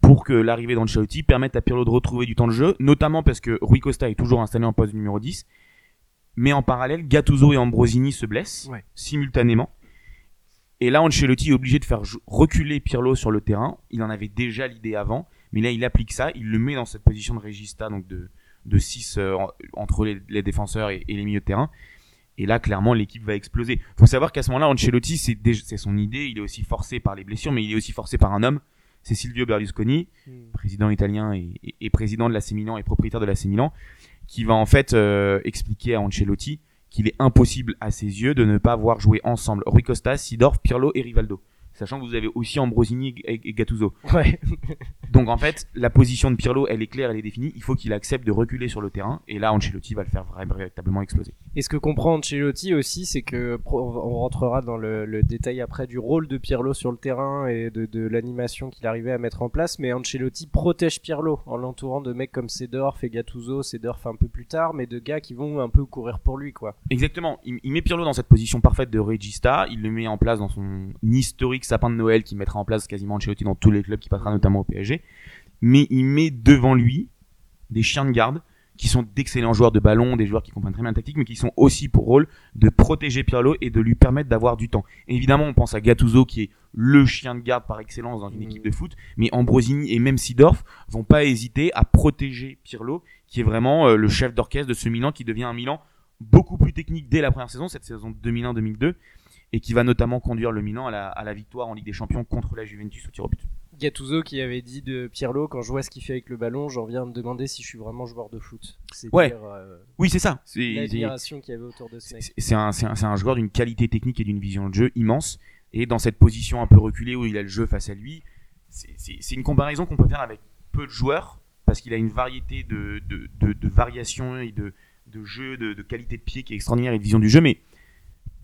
pour que l'arrivée d'Ancelotti permette à Pirlo de retrouver du temps de jeu, notamment parce que Rui Costa est toujours installé en poste numéro 10, mais en parallèle, Gattuso et Ambrosini se blessent Ouais. simultanément. Et là, Ancelotti est obligé de faire reculer Pirlo sur le terrain. Il en avait déjà l'idée avant, mais là, il applique ça. Il le met dans cette position de régista, donc de, de 6 entre les, les défenseurs et, et les milieux de terrain. Et là, clairement, l'équipe va exploser. faut savoir qu'à ce moment-là, Ancelotti, c'est son idée. Il est aussi forcé par les blessures, mais il est aussi forcé par un homme. C'est Silvio Berlusconi, Hmm. président italien et, et- et président de l'AC Milan et propriétaire de l'AC Milan, qui va en fait euh, expliquer à Ancelotti qu'il est impossible à ses yeux de ne pas voir jouer ensemble Rui Costa, Sidorf, Pirlo et Rivaldo. Sachant que vous avez aussi Ambrosini et, et Gattuso. Ouais. [LAUGHS] Donc en fait, la position de Pirlo, elle est claire, elle est définie. Il faut qu'il accepte de reculer sur le terrain. Et là, Ancelotti va le faire véritablement exploser. Et ce que comprend Ancelotti aussi, c'est que on rentrera dans le, le détail après du rôle de Pirlo sur le terrain et de, de l'animation qu'il arrivait à mettre en place. Mais Ancelotti protège Pirlo en l'entourant de mecs comme Sedorf et Gattuso, Sedorf un peu plus tard, mais de gars qui vont un peu courir pour lui, quoi. Exactement. Il, il met Pirlo dans cette position parfaite de regista. Il le met en place dans son historique sapin de Noël qui mettra en place quasiment Ancelotti dans tous les clubs qui passera notamment au PSG. Mais il met devant lui des chiens de garde qui sont d'excellents joueurs de ballon, des joueurs qui comprennent très bien la tactique, mais qui sont aussi pour rôle de protéger Pirlo et de lui permettre d'avoir du temps. Évidemment, on pense à Gattuso qui est le chien de garde par excellence dans une équipe de foot, mais Ambrosini et même Sidorf vont pas hésiter à protéger Pirlo, qui est vraiment euh, le chef d'orchestre de ce Milan qui devient un Milan beaucoup plus technique dès la première saison, cette saison 2001-2002, et qui va notamment conduire le Milan à la, à la victoire en Ligue des Champions contre la Juventus au tir au but. Gattuso qui avait dit de Pirlo, quand je vois ce qu'il fait avec le ballon, j'en viens à me demander si je suis vraiment joueur de foot. C'est Ouais. euh, Oui, c'est ça. C'est- l'admiration qu'il y avait autour de ce mec. C'est un, joueur d'une qualité technique et d'une vision de jeu immense. Et dans cette position un peu reculée où il a le jeu face à lui, c'est- une comparaison qu'on peut faire avec peu de joueurs parce qu'il a une variété de, de, de, de variations et de, jeux, de, de qualité de pied qui est extraordinaire et de vision du jeu. Mais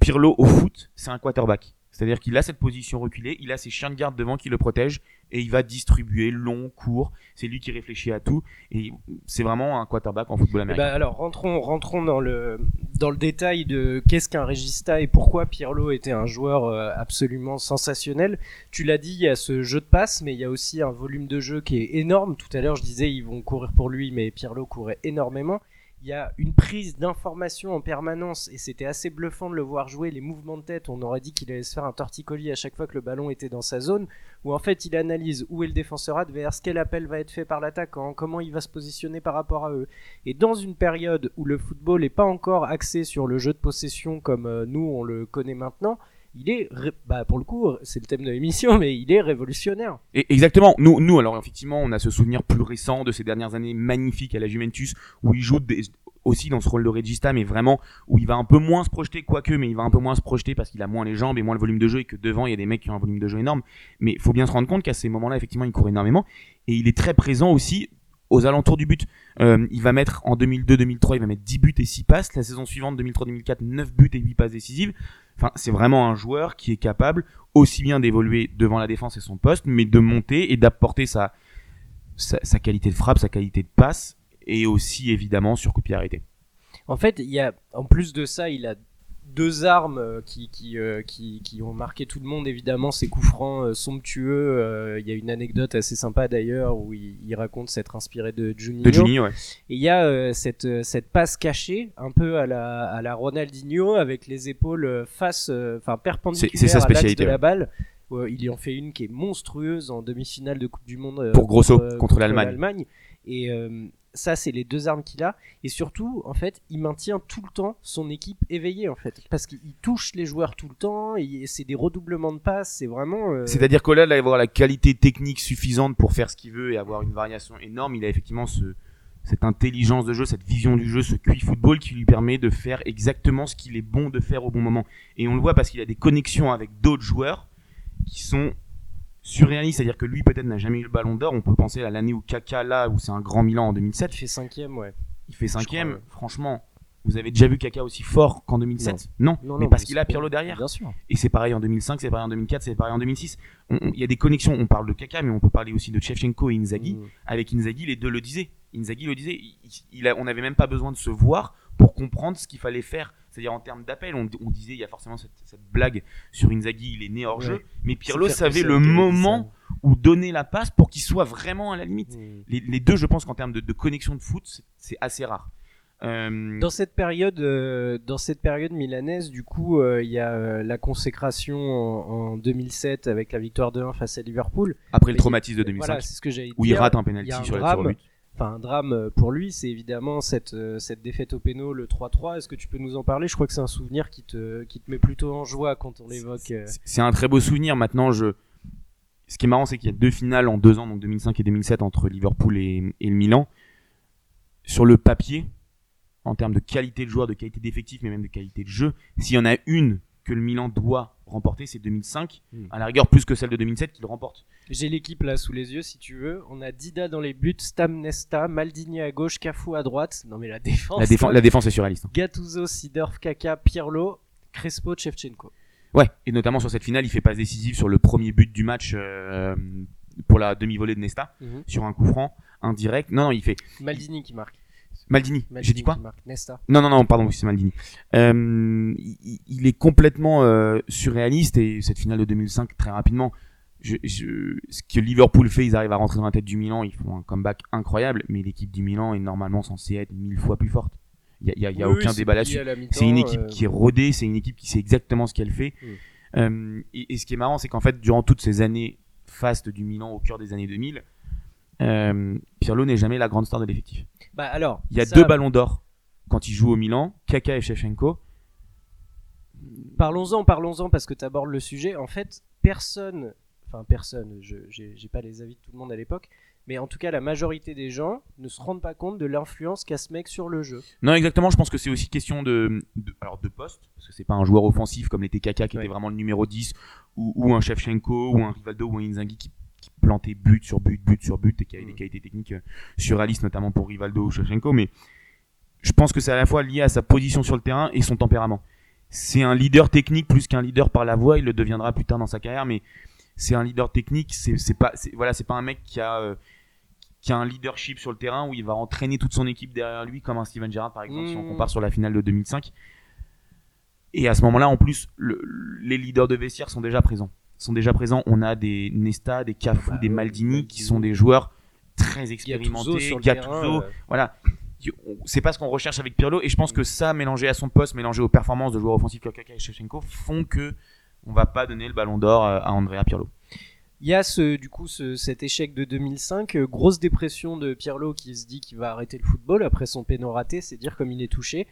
Pirlo au foot, c'est un quarterback. C'est-à-dire qu'il a cette position reculée, il a ses chiens de garde devant qui le protègent et il va distribuer long, court. C'est lui qui réfléchit à tout et c'est vraiment un quarterback en football Eh américain. ben, alors rentrons, rentrons dans le dans le détail de qu'est-ce qu'un régista et pourquoi Pirlo était un joueur euh, absolument sensationnel. Tu l'as dit, il y a ce jeu de passe, mais il y a aussi un volume de jeu qui est énorme. Tout à l'heure, je disais ils vont courir pour lui, mais Pirlo courait énormément. Il y a une prise d'information en permanence et c'était assez bluffant de le voir jouer. Les mouvements de tête, on aurait dit qu'il allait se faire un torticolis à chaque fois que le ballon était dans sa zone. Où en fait il analyse où est le défenseur adverse, quel appel va être fait par l'attaquant, comment il va se positionner par rapport à eux. Et dans une période où le football n'est pas encore axé sur le jeu de possession comme euh, nous on le connaît maintenant, il est, bah pour le coup, c'est le thème de l'émission, mais il est révolutionnaire. Et exactement. Nous, nous, alors effectivement, on a ce souvenir plus récent de ces dernières années magnifiques à la Juventus où il joue aussi dans ce rôle de regista, mais vraiment où il va un peu moins se projeter, quoique, mais il va un peu moins se projeter parce qu'il a moins les jambes et moins le volume de jeu et que devant il y a des mecs qui ont un volume de jeu énorme. Mais il faut bien se rendre compte qu'à ces moments-là, effectivement, il court énormément et il est très présent aussi aux alentours du but. Euh, il va mettre en 2002-2003, il va mettre 10 buts et 6 passes. La saison suivante, 2003-2004, 9 buts et 8 passes décisives. Enfin, c'est vraiment un joueur qui est capable aussi bien d'évoluer devant la défense et son poste, mais de monter et d'apporter sa, sa, sa qualité de frappe, sa qualité de passe, et aussi évidemment sur coup de pied arrêté. En fait, il y a, en plus de ça, il a deux armes euh, qui, qui, euh, qui, qui ont marqué tout le monde, évidemment, ses coups francs euh, somptueux. Euh, Il y a une anecdote assez sympa d'ailleurs où il, il raconte s'être inspiré de Juninho. De Juni, ouais. Et il y a cette, cette passe cachée, un peu à la, à la Ronaldinho, avec les épaules face, enfin perpendiculaires sa à l'axe de la balle. Il y en fait une qui est monstrueuse en demi-finale de Coupe du Monde Pour Grosso, contre l'Allemagne. Et ça, c'est les deux armes qu'il a. Et surtout, en fait, il maintient tout le temps son équipe éveillée, en fait. Parce qu'il touche les joueurs tout le temps, et c'est des redoublements de passes, c'est vraiment. euh, C'est-à-dire qu'au-delà d'avoir la qualité technique suffisante pour faire ce qu'il veut et avoir une variation énorme, il a effectivement ce, cette intelligence de jeu, cette vision du jeu, ce QI football qui lui permet de faire exactement ce qu'il est bon de faire au bon moment. Et on le voit parce qu'il a des connexions avec d'autres joueurs qui sont surréalistes. C'est-à-dire que lui peut-être n'a jamais eu le ballon d'or. On peut penser à l'année où Kaka là, où c'est un grand Milan en 2007, Il fait cinquième, ouais. il fait cinquième. crois, ouais. Franchement, vous avez déjà vu Kaka aussi fort qu'en 2007 non. Non, mais non, parce mais qu'il c'est a Pirlo derrière. Bien sûr. Et c'est pareil en 2005, c'est pareil en 2004, c'est pareil en 2006. On- on- Il y a des connexions. On parle de Kaka, mais on peut parler aussi de Shevchenko et Inzaghi. Mm. Avec Inzaghi, les deux le disaient. Inzaghi le disait. Il, il a- on n'avait même pas besoin de se voir pour comprendre ce qu'il fallait faire. C'est-à-dire en termes d'appel, on, on disait il y a forcément cette, cette blague sur Inzaghi, il est né hors Ouais. jeu. Mais Pirlo savait le moment où donner la passe pour qu'il soit vraiment à la limite. Mm. Les, les deux, je pense qu'en termes de, de connexion de foot, c'est- assez rare. Euh, Dans cette période, euh, dans cette période milanaise, du coup, euh, il y a euh, la consécration en, en 2007 avec la victoire de 1 face à Liverpool. après le traumatisme de 2005, Voilà, c'est ce que j'allais où il rate un penalty sur la but. Enfin, un drame euh, pour lui, c'est évidemment cette, euh, cette défaite au péno, le 3-3. Est-ce que tu peux nous en parler? Je crois que c'est un souvenir qui te, qui te met plutôt en joie quand on l'évoque. euh. C'est- C'est un très beau souvenir. Maintenant, je... ce qui est marrant, c'est qu'il y a deux finales en deux ans, donc 2005 et 2007, entre Liverpool et, et le Milan. Sur le papier, en termes de qualité de joueur, de qualité d'effectif, mais même de qualité de jeu, s'il y en a une que le Milan doit remporter, c'est 2005. Mm. À la rigueur, plus que celle de 2007 qu'il remporte. J'ai l'équipe là sous les yeux si tu veux. On a Dida dans les buts, Stam Nesta, Maldini à gauche, Cafu à droite. Non mais la défense. La, défense, la défense est surréaliste. hein. Gattuso, Sidorf, Kaka, Pirlo, Crespo, Shevchenko. Ouais, et notamment sur cette finale, il fait passe décisive sur le premier but du match euh, pour la demi-volée de Nesta, sur un coup franc indirect. Non, non, il fait Maldini qui marque. Maldini. Maldini J'ai dit quoi. Nesta. Non, non, non, pardon, c'est Maldini. Euh, il, il est complètement euh, surréaliste et cette finale de 2005, très rapidement, je, je- ce que Liverpool fait, ils arrivent à rentrer dans la tête du Milan, ils font un comeback incroyable, mais l'équipe du Milan est normalement censée être mille fois plus forte. Il n'y a, y a- il y a Oui, aucun oui, débat là-dessus. C'est une équipe euh, qui est rodée, c'est une équipe qui sait exactement ce qu'elle fait. Mm. Et, et ce qui est marrant, c'est qu'en fait, durant toutes ces années fastes du Milan au cœur des années 2000, euh, Pirlo n'est jamais la grande star de l'effectif. Bah alors. Il y a ça, deux ballons d'or quand il joue au Milan, Kaka et Shevchenko. Parlons-en, parlons-en parce que tu abordes le sujet. En fait, personne, enfin personne, je j'ai pas les avis de tout le monde à l'époque, mais en tout cas la majorité des gens ne se rendent pas compte de l'influence qu'a ce mec sur le jeu. Non, exactement. Je pense que c'est aussi question de, de- alors de poste, parce que c'est pas un joueur offensif comme l'était Kaka qui Ouais. était vraiment le numéro 10, ou, ou un Shevchenko, ou un Rivaldo, ou un Inzaghi qui, plantait but sur but, but sur but, et qui avait des Mm. qualités techniques euh, surréalistes, notamment pour Rivaldo ou Shevchenko. Mais je pense que c'est à la fois lié à sa position sur le terrain et son tempérament. C'est un leader technique plus qu'un leader par la voix. Il le deviendra plus tard dans sa carrière, mais c'est un leader technique. C'est pas, voilà, c'est pas un mec qui a euh, qui a un leadership sur le terrain où il va entraîner toute son équipe derrière lui, comme un Steven Gerrard par exemple, si on Mm. compare sur la finale de 2005. Et à ce moment-là, en plus, le- les leaders de vestiaire sont déjà présents. Sont déjà présents. On a des Nesta, des Cafu, Bah des Maldini, qui sont des joueurs très expérimentés. sur le Gattuso, terrain, euh, voilà. C'est pas ce qu'on recherche avec Pirlo. Et je pense que ça, mélangé à son poste, mélangé aux performances de joueurs offensifs comme Kaka et Shevchenko, font que on va pas donner le ballon d'or à Andrea Pirlo. Il y a ce, du coup ce- cet échec de 2005, euh, grosse dépression de Pirlo qui se dit qu'il va arrêter le football après son péno raté, c'est dire comme il est touché.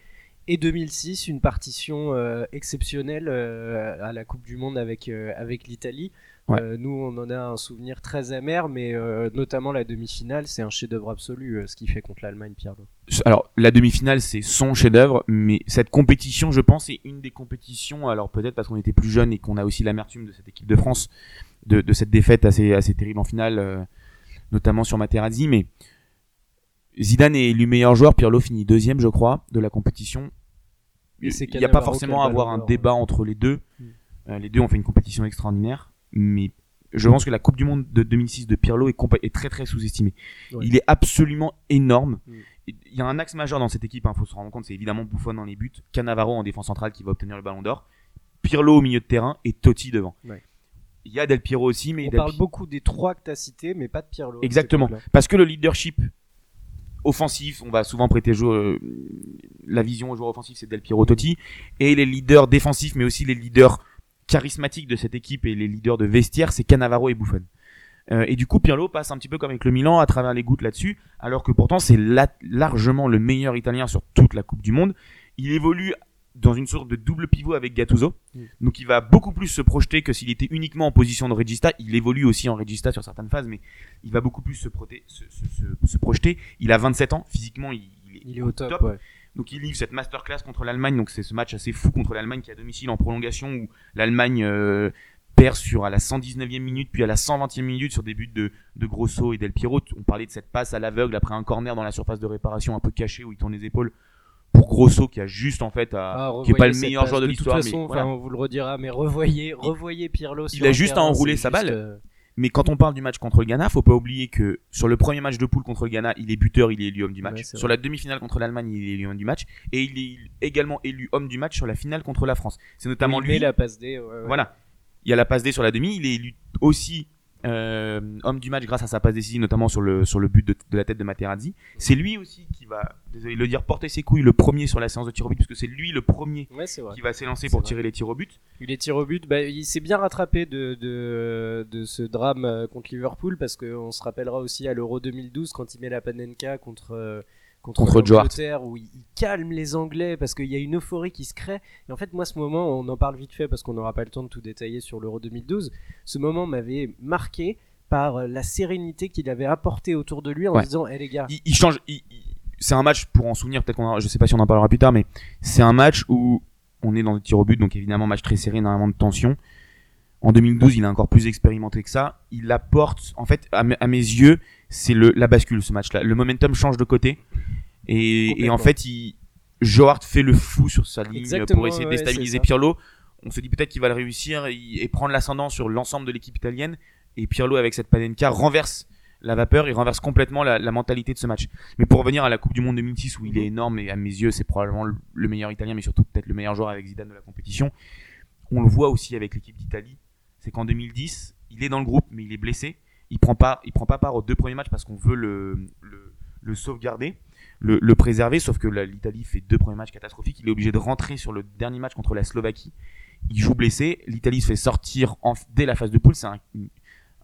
Et 2006, une partition euh, exceptionnelle euh, à la Coupe du Monde avec, euh, avec l'Italie. Ouais. Nous, on en a un souvenir très amer, mais notamment la demi-finale, c'est un chef-d'œuvre absolu ce qu'il fait contre l'Allemagne, Pirlo. alors la demi-finale c'est son chef-d'œuvre, mais cette compétition, je pense, est une des compétitions. Alors peut-être parce qu'on était plus jeune et qu'on a aussi l'amertume de cette équipe de France, de, de cette défaite assez assez terrible en finale, notamment sur Materazzi. Mais Zidane est élu meilleur joueur, Pirlo finit deuxième, je crois, de la compétition. Il n'y a pas forcément à avoir un débat entre les deux. Mm. Euh, les deux ont fait une compétition extraordinaire, mais je pense que la Coupe du Monde de 2006 de Pirlo est, très très sous-estimée. Ouais. Il est absolument énorme. Mm. Il y a un axe majeur dans cette équipe, il faut se rendre compte, c'est évidemment Buffon dans les buts, Cannavaro en défense centrale qui va obtenir le ballon d'or, Pirlo au milieu de terrain et Totti devant. Ouais. Il y a Del Piero aussi, mais On Del parle beaucoup des trois que tu as cités, mais pas de Pirlo. Exactement. Parce que le leadership offensif, on va souvent prêter jou- euh, la vision aux joueurs offensifs, c'est Del Piero Totti. Et les leaders défensifs, mais aussi les leaders charismatiques de cette équipe et les leaders de vestiaire, c'est Cannavaro et Buffon. Euh, et du coup, Pirlo passe un petit peu comme avec le Milan à travers les gouttes là-dessus, alors que pourtant c'est la- largement le meilleur Italien sur toute la Coupe du Monde. Il évolue dans une sorte de double pivot avec Gattuso, donc il va beaucoup plus se projeter que s'il était uniquement en position de regista. Il évolue aussi en regista sur certaines phases, mais il va beaucoup plus se, proté- se, se- se- se projeter. Il a 27 ans, physiquement il, il est, Il est au top, top. ouais. donc il livre cette masterclass contre l'Allemagne. Donc c'est ce match assez fou contre l'Allemagne qui est à domicile en prolongation où l'Allemagne euh, perd sur à la 119e minute puis à la 120e minute sur des buts de, de Grosso et Del Piero. On parlait de cette passe à l'aveugle après un corner dans la surface de réparation un peu caché où il tourne les épaules pour Grosso qui a juste en fait à, Ah, qui est pas le meilleur joueur de toute l'histoire mais voilà. on vous le redira, mais revoyez, revoyez Pirlo. sur a juste à enrouler sa balle. euh, Mais quand on parle du match contre le Ghana, faut pas oublier que sur le premier match de poule contre le Ghana, il est buteur, il est élu homme du match. Ouais, sur la demi-finale contre l'Allemagne, il est élu homme du match. Et il est également élu homme du match sur la finale contre la France. C'est notamment il lui. la passe D. ouais, ouais. Voilà. Il y a la passe D sur la demi. Il est élu aussi euh, homme du match grâce à sa passe décisive, notamment sur le, sur le but de, de la tête de Materazzi. C'est lui aussi qui va, désolé de le dire, porter ses couilles le premier sur la séance de tir au but, puisque c'est lui le premier Ouais, qui va s'élancer pour vrai. tirer les tirs au but. Il est tir au but. Bah, il s'est bien rattrapé de, de, de ce drame euh, contre Liverpool parce qu'on se rappellera aussi à l'Euro 2012 quand il met la Panenka contre. Contre, Contre l'Angleterre, où il, il calme les Anglais parce qu'il y a une euphorie qui se crée. Et en fait, moi, ce moment, on en parle vite fait parce qu'on n'aura pas le temps de tout détailler sur l'Euro 2012. Ce moment m'avait marqué par euh, la sérénité qu'il avait apporté autour de lui en Ouais. disant Eh les gars, il, il change. il- c'est un match pour en souvenir. Peut-être qu'on, je sais pas si on en parlera plus tard, mais c'est un match où on est dans le tir au but, donc évidemment match très serré, énormément de tension. En 2012, il est encore plus expérimenté que ça. Il apporte, en fait, à mes yeux, c'est le la bascule ce match-là. Le momentum change de côté et, en fait, il, Joe Hart fait le fou sur sa ligne Exactement, pour essayer de déstabiliser. Pirlo. On se dit peut-être qu'il va le réussir et, et prendre l'ascendant sur l'ensemble de l'équipe italienne. Et Pirlo, avec cette Panenka, renverse la vapeur et renverse complètement la, la mentalité de ce match. Mais pour revenir à la Coupe du Monde 2006 où il est énorme et à mes yeux c'est probablement le, le meilleur italien mais surtout peut-être le meilleur joueur avec Zidane de la compétition. On le voit aussi avec l'équipe d'Italie, c'est qu'en 2010, il est dans le groupe mais il est blessé. Il prend pas il prend pas part aux deux premiers matchs parce qu'on veut le, le, le sauvegarder, le, le préserver sauf que l'Italie fait deux premiers matchs catastrophiques, il est obligé de rentrer sur le dernier match contre la Slovaquie. Il joue blessé, l'Italie se fait sortir en- dès la phase de poule, c'est un- une,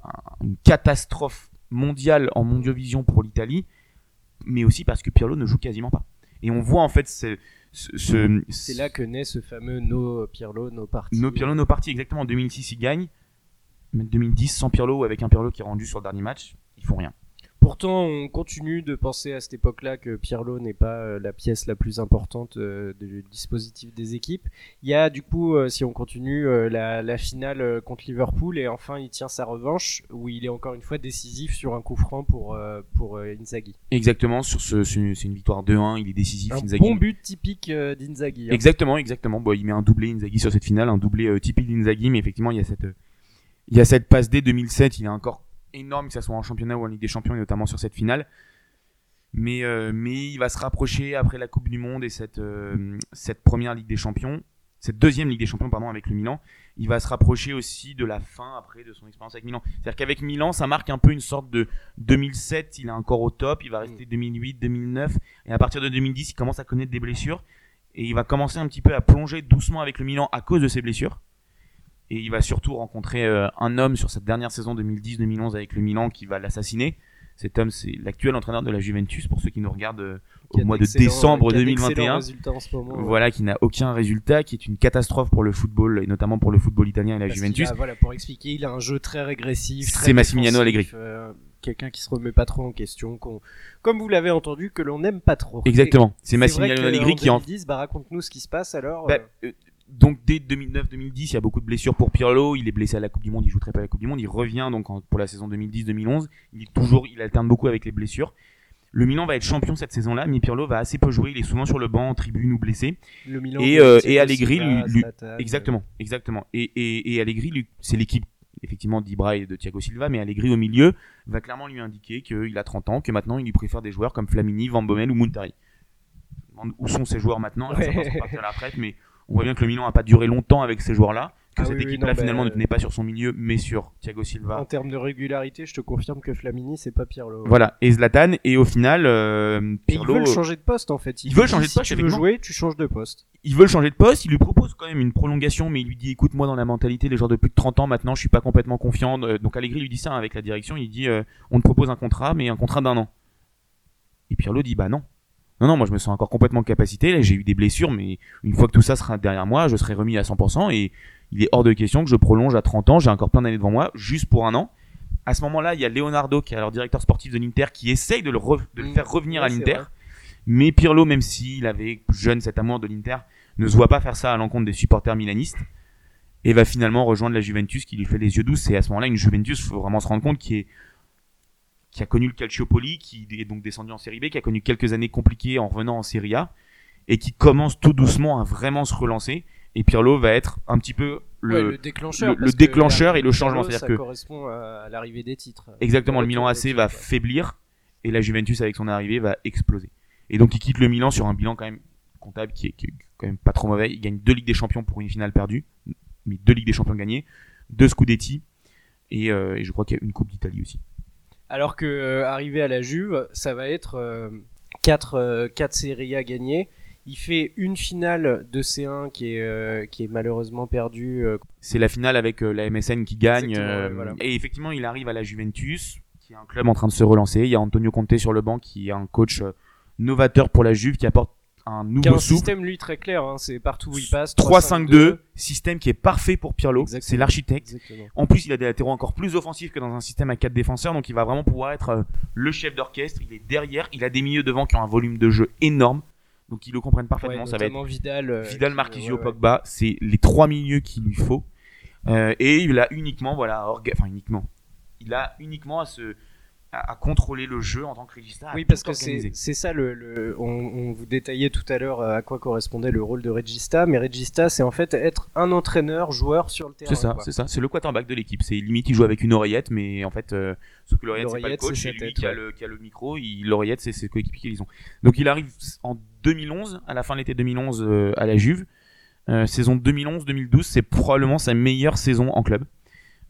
un- une catastrophe mondiale en mondiovision pour l'Italie, mais aussi parce que Pirlo ne joue quasiment pas. Et on voit en fait ce, ce, ce- c'est là que naît ce fameux No Pirlo, No Party. nos Pirlo, nos parties exactement en 2006 ils gagnent, mais 2010 sans Pirlo ou avec un Pirlo qui est rendu sur le dernier match, ils font rien. Pourtant, on continue de penser à cette époque-là que Pirlo n'est pas euh, la pièce la plus importante euh, du dispositif des équipes. Il y a du coup, euh, si on continue, la, la finale contre Liverpool et enfin il tient sa revanche où il est encore une fois décisif sur un coup franc pour, pour Inzaghi. Exactement, sur ce, c'est une victoire 2-1, il est décisif. Un Inzaghi. bon but typique d'Inzaghi. hein. Exactement, exactement. Bon, il met un doublé Inzaghi sur cette finale, un doublé typique d'Inzaghi, mais effectivement, il y a cette, il y a cette passe D 2007, il est encore énorme, que ce soit en championnat ou en Ligue des Champions, et notamment sur cette finale. Mais, euh, mais il va se rapprocher après la Coupe du Monde et cette, euh, cette première Ligue des Champions, cette deuxième Ligue des Champions, pardon, avec le Milan. Il va se rapprocher aussi de la fin après de son expérience avec Milan. C'est-à-dire qu'avec Milan, ça marque un peu une sorte de 2007, il est encore au top, il va rester 2008, 2009, et à partir de 2010, il commence à connaître des blessures et il va commencer un petit peu à plonger doucement avec le Milan à cause de ses blessures. Et il va surtout rencontrer euh, un homme sur cette dernière saison 2010-2011 avec le Milan qui va l'assassiner. Cet homme, c'est l'actuel entraîneur de la Juventus, pour ceux qui nous regardent euh, au mois de décembre qui a d'excellents 2021. résultats en ce moment, ouais. Voilà, qui n'a aucun résultat, qui est une catastrophe pour le football, et notamment pour le football italien et la Parce Juventus. a- voilà, pour expliquer, il a un jeu très régressif. C'est Massimiliano Allegri. euh, Quelqu'un qui se remet pas trop en question, comme vous l'avez entendu, que l'on n'aime pas trop. Exactement. C'est Massimiliano Allegri qui en 2010, bah, raconte-nous ce qui se passe alors. Bah, euh, donc dès 2009-2010, il y a beaucoup de blessures pour Pirlo. Il est blessé à la Coupe du Monde, il joue très peu à la Coupe du Monde. Il revient donc pour la saison 2010-2011. Il est toujours, il alterne beaucoup avec les blessures. Le Milan va être champion cette saison-là, mais Pirlo va assez peu jouer. Il est souvent sur le banc, en tribune ou blessé. le Milan et, euh, et Allegri, lui- lui- Exactement, exactement. Et, et, et Allegri, c'est l'équipe effectivement d'Ibra et de Thiago Silva, mais Allegri au milieu va clairement lui indiquer qu'il a 30 ans, que maintenant il lui préfère des joueurs comme Flamini, Van Bommel ou Muntari. Je Où sont ces joueurs maintenant Ouais. Certains sont partis à la retraite, mais on voit bien que le Milan n'a pas duré longtemps avec ces joueurs-là, que Ah cette oui, oui, équipe-là bah, finalement ne euh, tenait pas sur son milieu, mais sur Thiago En Silva. termes de régularité, je te confirme que Flamini, c'est pas Pirlo. Voilà, et Zlatan, et au final, euh, Et ils Pirlo, veulent changer de poste en fait. Ils veulent changer de si poste, tu veux jouer, tu changes de poste. Ils veulent changer de poste, il lui propose quand même une prolongation, mais il lui dit écoute, moi dans la mentalité des joueurs de plus de 30 ans maintenant, je suis pas complètement confiant. Euh, Donc Allegri lui dit ça avec la direction, il dit euh, on te propose un contrat, mais un contrat d'un an. Et Pirlo dit bah non. Non, non, moi je me sens encore complètement en capacité, là j'ai eu des blessures, mais une fois que tout ça sera derrière moi, je serai remis à 100%, et il est hors de question que je prolonge à 30 ans, j'ai encore plein d'années devant moi, juste pour un an. À ce moment-là, il y a Leonardo, qui est alors directeur sportif de l'Inter, qui essaye de le, re- de le Mm. faire revenir Ouais, à l'Inter. Mais Pirlo, même s'il avait jeune cet amour de l'Inter, ne se voit pas faire ça à l'encontre des supporters milanistes et va finalement rejoindre la Juventus qui lui fait les yeux doux. C'est à ce moment-là une Juventus, faut vraiment se rendre compte, qui est qui a connu le Calciopoli, qui est donc descendu en Série B, qui a connu quelques années compliquées en revenant en Serie A et qui commence tout doucement à vraiment se relancer. Et Pirlo va être un petit peu le, Ouais, le déclencheur. le- le déclencheur et le Pirlo, changement, c'est-à-dire ça que- correspond à, l'arrivée des titres. Exactement, le Milan AC va ouais. faiblir et la Juventus avec son arrivée va exploser. Et donc il quitte le Milan sur un bilan quand même comptable qui est, qui est quand même pas trop mauvais. Il gagne deux Ligues des Champions pour une finale perdue, mais deux Ligues des Champions gagnées, deux Scudetti et, euh, et je crois qu'il y a une Coupe d'Italie aussi. Alors que euh, arrivé à la Juve, ça va être 4 quatre Serie A gagnées. Il fait une finale de C1 qui est, euh, qui est malheureusement perdue. euh, C'est la finale avec euh, la MSN qui gagne. Voilà. Et effectivement, il arrive à la Juventus, qui est un club en train de se relancer. Il y a Antonio Conte sur le banc, qui est un coach novateur pour la Juve, qui apporte un nouveau un système lui très clair, hein, c'est partout où il passe. 3-5-2, système qui est parfait pour Pirlo. C'est l'architecte. En plus, il a des latéraux encore plus offensifs que dans un système à 4 défenseurs, donc il va vraiment pouvoir être euh, le chef d'orchestre. Il est derrière, il a des milieux devant qui ont un volume de jeu énorme, donc ils le comprennent parfaitement. Ouais, ça va être Vidal. euh, Vidal, qui- Marquisio, ouais, ouais. Pogba, c'est les trois milieux qu'il lui faut. Euh, et il a uniquement, voilà, orga- enfin uniquement, il a uniquement à se à, à contrôler le jeu en tant que régista. Oui, parce que c'est c'est ça, le, le- on, on vous détaillait tout à l'heure euh, à quoi correspondait le rôle de Regista, mais Regista, c'est en fait être un entraîneur, joueur sur le terrain. C'est ça, c'est ça, c'est le quarterback de l'équipe. C'est limite il joue avec une oreillette, mais en fait, euh, sauf que l'oreillette c'est pas le coach, c'est lui tête, qui, a ouais. le, qui a le micro. Il- L'oreillette c'est ses coéquipiers qu'ils ont. Donc il arrive en 2011, à la fin de l'été 2011 euh, à la Juve. Euh, saison 2011-2012, c'est probablement sa meilleure saison en club.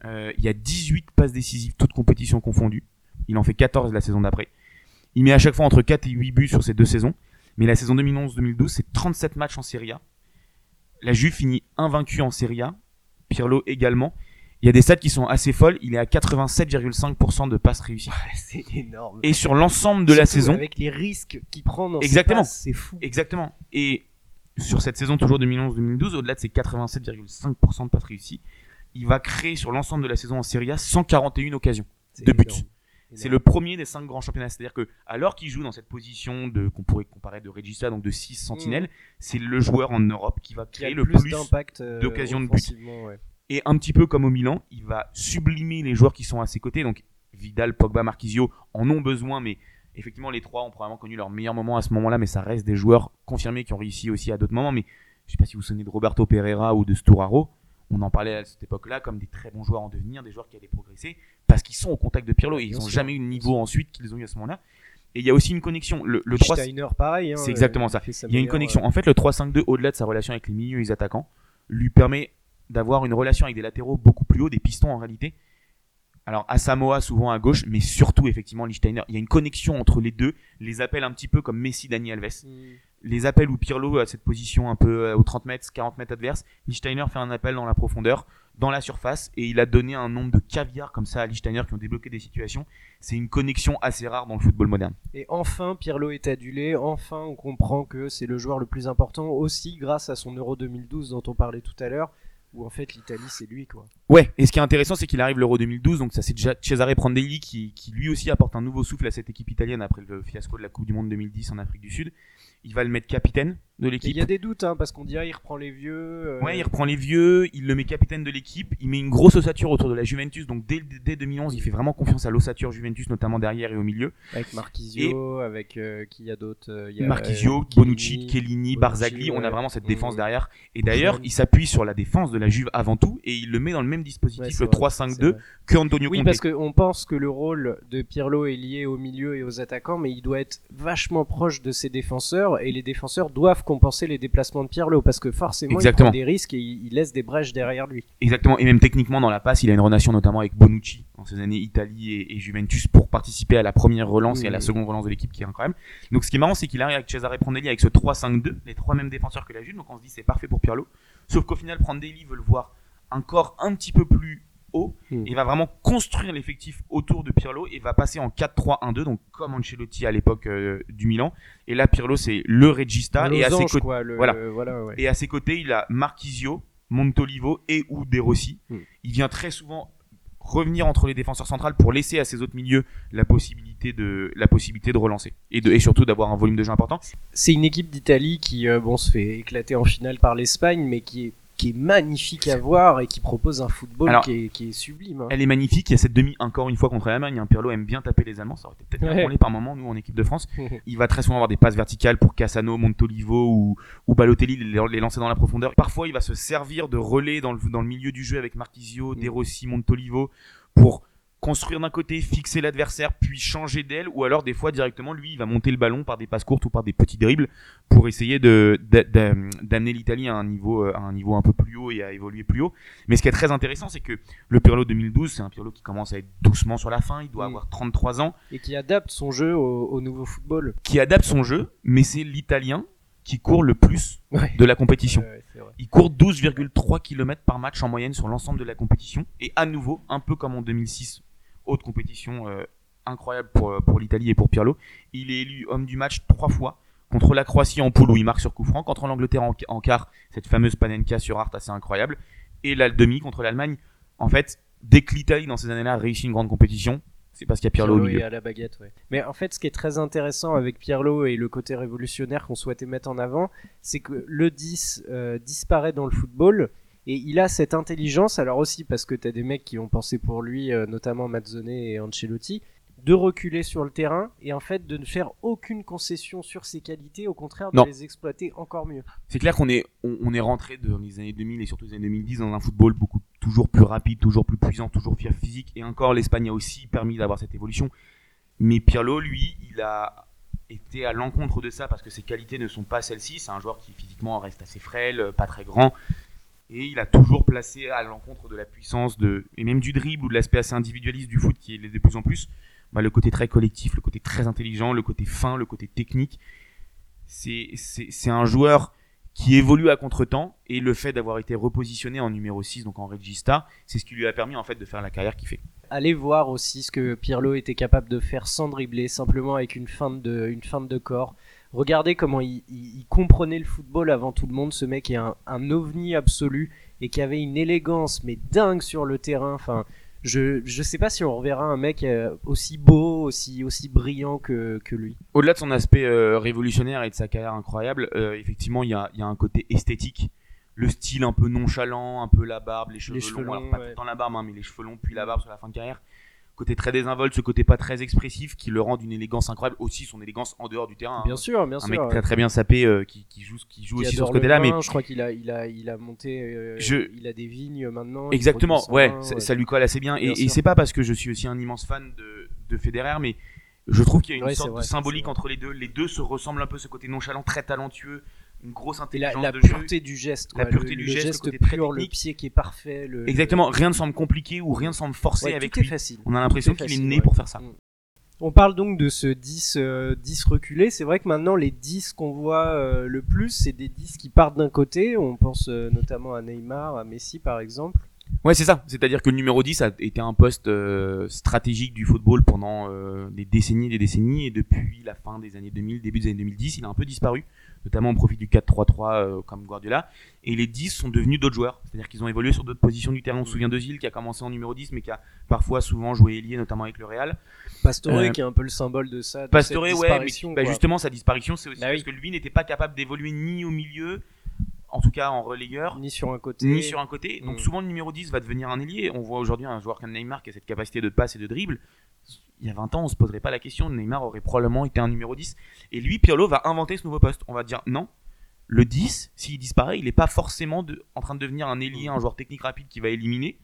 Euh, il y a 18 passes décisives, toutes compétitions confondues. Il en fait 14 la saison d'après. Il met à chaque fois entre 4 et 8 buts sur ces deux saisons. Mais la saison 2011-2012, c'est 37 matchs en Serie A. La Juve finit invaincue en Serie A. Pirlo également. Il y a des stats qui sont assez folles. Il est à 87,5% de passes réussies. c'est énorme. Et sur l'ensemble de la saison, Avec les risques qu'il prend dans Exactement. c'est fou. exactement. Et sur cette saison toujours 2011-2012, au-delà de ses 87,5% de passes réussies, il va créer sur l'ensemble de la saison en Serie A 141 occasions. De buts. C'est le premier des cinq grands championnats. C'est-à-dire que, alors qu'il joue dans cette position de, qu'on pourrait comparer de Regista, donc de 6 sentinelles, c'est le joueur en Europe qui va Mm. qui créer le plus, euh, d'occasions de but. ouais. Et un petit peu comme au Milan, il va sublimer les joueurs qui sont à ses côtés. Donc, Vidal, Pogba, Marquisio en ont besoin, mais effectivement, les trois ont probablement connu leur meilleur moment à ce moment-là, mais ça reste des joueurs confirmés qui ont réussi aussi à d'autres moments. Mais je sais pas si vous vous souvenez de Roberto Pereira ou de Sturaro. On en parlait à cette époque-là comme des très bons joueurs en devenir, des joueurs qui allaient progresser parce qu'ils sont au contact de Pirlo et ils n'ont jamais eu le niveau ensuite qu'ils ont eu à ce moment-là. Et il y a aussi une connexion. Le, le 3 Steiner, pareil. hein, C'est exactement euh, ça. il y a une connexion. euh, En fait, le 3-5-2, au-delà de sa relation avec les milieux et les attaquants, lui permet d'avoir une relation avec des latéraux beaucoup plus hauts, des pistons en réalité. Alors, Asamoah souvent à gauche, mais surtout effectivement Lichtsteiner. Il y a une connexion entre les deux. Les appels un petit peu comme Messi, Dani Alves. mm, Les appels où Pirlo a cette position un peu euh, aux 30 mètres, 40 mètres adverse. Lichtsteiner fait un appel dans la profondeur, dans la surface, et il a donné un nombre de caviar comme ça à Lichtsteiner qui ont débloqué des situations. C'est une connexion assez rare dans le football moderne. Et enfin, Pirlo est adulé. Enfin, on comprend que c'est le joueur le plus important aussi grâce à son Euro 2012 dont on parlait tout à l'heure, où en fait l'Italie c'est lui quoi. Ouais, et ce qui est intéressant, c'est qu'il arrive l'Euro 2012, donc ça c'est déjà Cesare Prandelli qui, qui lui aussi apporte un nouveau souffle à cette équipe italienne après le fiasco de la Coupe du Monde 2010 en Afrique du Sud. Il va le mettre capitaine de Et il l'équipe. y a des doutes hein, parce qu'on dirait il reprend les vieux. euh, Ouais, il reprend les vieux, il le met capitaine de l'équipe, il met une grosse ossature autour de la Juventus, donc dès, dès 2011, il fait vraiment confiance à l'ossature Juventus, notamment derrière et au milieu. Avec Marquisio, avec euh, qui y a d'autres. euh, Marquisio, euh, Bonucci, Chiellini. Barzagli, on a vraiment cette défense derrière. Et d'ailleurs, il s'appuie sur la défense de la Juve avant tout, et il le met dans le même dispositif, Ouais, le vrai, 3-5-2, c'est vrai. que Antonio Oui, Conte. parce qu'on pense que le rôle de Pirlo est lié au milieu et aux attaquants, mais il doit être vachement proche de ses défenseurs et les défenseurs doivent compenser les déplacements de Pirlo parce que forcément Exactement. il prend des risques et il, laisse des brèches derrière lui. Exactement, et même techniquement dans la passe, il a une relation notamment avec Bonucci dans ses années Italie et, et Juventus pour participer à la première relance et à la seconde relance de l'équipe qui est incroyable. Donc ce qui est marrant, c'est qu'il arrive avec Cesare Prandelli avec ce 3-5-2, les trois mêmes défenseurs que la Juve, donc on se dit c'est parfait pour Pirlo. Sauf qu'au final, Prandelli veut le voir encore un petit peu plus haut Mhm. et va vraiment construire l'effectif autour de Pirlo et va passer en 4-3-1-2, donc comme Ancelotti à l'époque euh, du Milan. Et là, Pirlo, c'est le regista et à ses quoi, le- voilà. voilà ouais. Et à ses côtés, il a Marquisio, Montolivo et ou De Rossi. Mm. Il vient très souvent revenir entre les défenseurs centrales pour laisser à ses autres milieux la possibilité de la possibilité de relancer et de et surtout d'avoir un volume de jeu important. C'est une équipe d'Italie qui euh, bon se fait éclater en finale par l'Espagne, mais qui est qui est magnifique à voir et qui propose un football Alors, qui, est, qui est sublime. hein. Elle est magnifique. Il y a cette demi encore une fois contre l'Allemagne. Un Pirlo aime bien taper les Allemands. Ça aurait été peut-être bien Ouais. par moment nous en équipe de France. [LAUGHS] Il va très souvent avoir des passes verticales pour Cassano, Montolivo ou, ou Balotelli, les, les lancer dans la profondeur. Parfois, il va se servir de relais dans le, dans le milieu du jeu avec Marquisio, De Rossi, Montolivo pour construire d'un côté, fixer l'adversaire, puis changer d'aile, ou alors des fois directement, lui, il va monter le ballon par des passes courtes ou par des petits dribbles pour essayer de d'a- d'a- d'amener l'Italie à un niveau euh, à un niveau un peu plus haut et à évoluer plus haut. Mais ce qui est très intéressant, c'est que le Pirlo 2012, c'est un Pirlo qui commence à être doucement sur la fin. Il doit avoir 33 ans Et qui adapte son jeu au, au nouveau football. qui adapte son jeu, mais c'est l'Italien qui court le plus Ouais. de la compétition. Il court 12,3 km par match en moyenne sur l'ensemble de la compétition. Et à nouveau, un peu comme en 2006, haute compétition euh, incroyable pour, euh, pour l'Italie et pour Pirlo, il est élu homme du match trois fois. Contre la Croatie en poule où il marque sur coup franc, contre l'Angleterre en, en quart, cette fameuse Panenka sur Art assez incroyable, et la demi contre l'Allemagne. En fait, dès que l'Italie dans ces années-là réussit une grande compétition, c'est parce qu'il y a Pirlo, au milieu. à la baguette, ouais. Mais en fait, ce qui est très intéressant avec Pirlo et le côté révolutionnaire qu'on souhaitait mettre en avant, c'est que le 10 euh, disparaît dans le football et il a cette intelligence, alors aussi parce que t'as des mecs qui ont pensé pour lui, euh, notamment Mazzone et Ancelotti, de reculer sur le terrain et en fait de ne faire aucune concession sur ses qualités, au contraire de Non. les exploiter encore mieux. C'est clair qu'on est, on, on est rentré dans les années 2000 et surtout les années 2010 dans un football beaucoup toujours plus rapide, toujours plus puissant, toujours plus physique. Et encore, l'Espagne a aussi permis d'avoir cette évolution. Mais Pirlo, lui, il a été à l'encontre de ça parce que ses qualités ne sont pas celles-ci. C'est un joueur qui physiquement reste assez frêle, pas très grand. Et il a toujours placé à l'encontre de la puissance de, et même du dribble ou de l'aspect assez individualiste du foot qui est de plus en plus, bah, le côté très collectif, le côté très intelligent, le côté fin, le côté technique. C'est, un joueur qui évolue à contre-temps et le fait d'avoir été repositionné en numéro 6 donc en regista c'est ce qui lui a permis en fait de faire la carrière qu'il fait Allez voir aussi ce que Pirlo était capable de faire sans dribbler, simplement avec une feinte de, une feinte de corps. Regardez comment il, il- il comprenait le football avant tout le monde. Ce mec est un, un ovni absolu et qui avait une élégance mais dingue sur le terrain. Enfin, je je sais pas si on reverra un mec euh, aussi beau, aussi aussi brillant que, que lui. au-delà de son aspect euh, révolutionnaire et de sa carrière incroyable euh, effectivement il y a, y a un côté esthétique le style un peu nonchalant un peu la barbe les cheveux, cheveux longs, alors longs, pas ouais. tout le temps la barbe hein, mais les cheveux longs puis la barbe sur la fin de carrière côté très désinvolte ce côté pas très expressif qui le rend d'une élégance incroyable aussi son élégance en dehors du terrain Bien hein. sûr, bien un sûr. mec ouais. très très bien sapé euh, qui, qui joue qui joue Qui aussi sur ce côté-là mais je crois qu'il a il a il a monté euh, Je- il a des vignes maintenant. Exactement, ouais, vin, ça, ça lui colle assez bien. Bien Et, et c'est pas parce que je suis aussi un immense fan de, de Federer, mais je trouve qu'il y a une Ouais, sorte vrai, de symbolique entre les deux. Les deux se ressemblent un peu, ce côté nonchalant, très talentueux, une grosse la, intelligence la de pureté jeu. du geste, La quoi, pureté le, du le geste, le côté pur, le pied qui est parfait. Le, Exactement, rien ne semble compliqué ou rien ne semble forcé Ouais, avec tout est lui. facile. On a l'impression qu'il est né ouais. pour faire ça. Mm. On parle donc de ce 10, euh, 10 reculé. C'est vrai que maintenant, les 10 qu'on voit euh, le plus, c'est des 10 qui partent d'un côté. On pense euh, notamment à Neymar, à Messi par exemple. Ouais, c'est ça. C'est-à-dire que le numéro 10 a été un poste euh, stratégique du football pendant euh, des décennies et des décennies. Et depuis la fin des années 2000, début des années 2010, il a un peu disparu. Notamment au profit du 4-3-3 euh, comme Guardiola. Et les 10 sont devenus d'autres joueurs. C'est-à-dire qu'ils ont évolué sur d'autres positions du terrain. On se souvient de Gilles qui a commencé en numéro 10 mais qui a parfois souvent joué ailier, notamment avec le Real. Pastore Euh, qui est un peu le symbole de ça. de Pastore, ouais, mais bah, justement, sa disparition, c'est aussi Bah parce oui. que lui n'était pas capable d'évoluer ni au milieu, en tout cas en relayeur, Ni sur un côté. ni sur un côté. Donc Mm. souvent le numéro 10 va devenir un ailier. On voit aujourd'hui un joueur comme Neymar qui a cette capacité de passe et de dribble. Il y a 20 ans, on se poserait pas la question. Neymar aurait probablement été un numéro 10. Et lui, Pirlo, va inventer ce nouveau poste. On va dire non. Le 10, s'il disparaît, il n'est pas forcément de- en train de devenir un ailier, un joueur technique rapide qui va éliminer.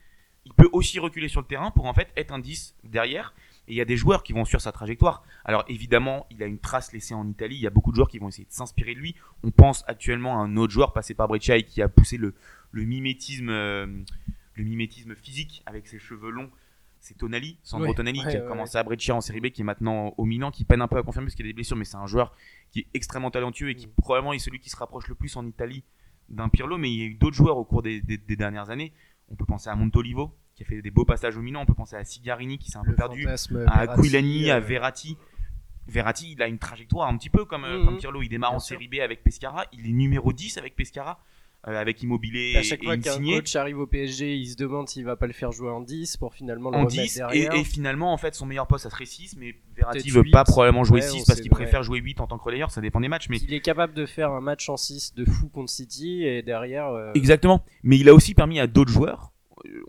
Il peut aussi reculer sur le terrain pour en fait être un 10 derrière Et il y a des joueurs qui vont suivre sa trajectoire. Alors évidemment, il a une trace laissée en Italie. Il y a beaucoup de joueurs qui vont essayer de s'inspirer de lui. On pense actuellement à un autre joueur passé par Breccia et qui a poussé le, le mimétisme, euh, le mimétisme physique avec ses cheveux longs. C'est Tonali, Sandro Ouais, Tonali, ouais, qui a ouais, commencé à Breccia en Série B, qui est maintenant au Milan, qui peine un peu à confirmer parce qu'il a des blessures, mais c'est un joueur qui est extrêmement talentueux et qui Mm. probablement est celui qui se rapproche le plus en Italie d'un Pirlo. Mais il y a eu d'autres joueurs au cours des, des- des dernières années. On peut penser à Montolivo, qui a fait des beaux passages au Milan. On peut penser à Sigarini, qui s'est un peu Le perdu à Verratti, Aquilani, à euh, Verratti. Verratti, il a une trajectoire un petit peu comme, comme Pirlo. Il démarre Bien en sûr. Série B avec Pescara. Il est numéro 10 avec Pescara, euh, avec Immobilier À chaque et, fois et qu'un coach arrive au PSG, il se demande s'il va pas le faire jouer en 10 pour finalement le En remettre 10 et, derrière. et finalement en fait son meilleur poste ça serait 6 mais Verratti veut pas 8. probablement jouer Ouais, 6 on parce qu'il préfère jouer 8 en tant que relayeur ça dépend des matchs mais Il est capable de faire un match en 6 de fou contre City et derrière. euh, Exactement. Mais il a aussi permis à d'autres joueurs.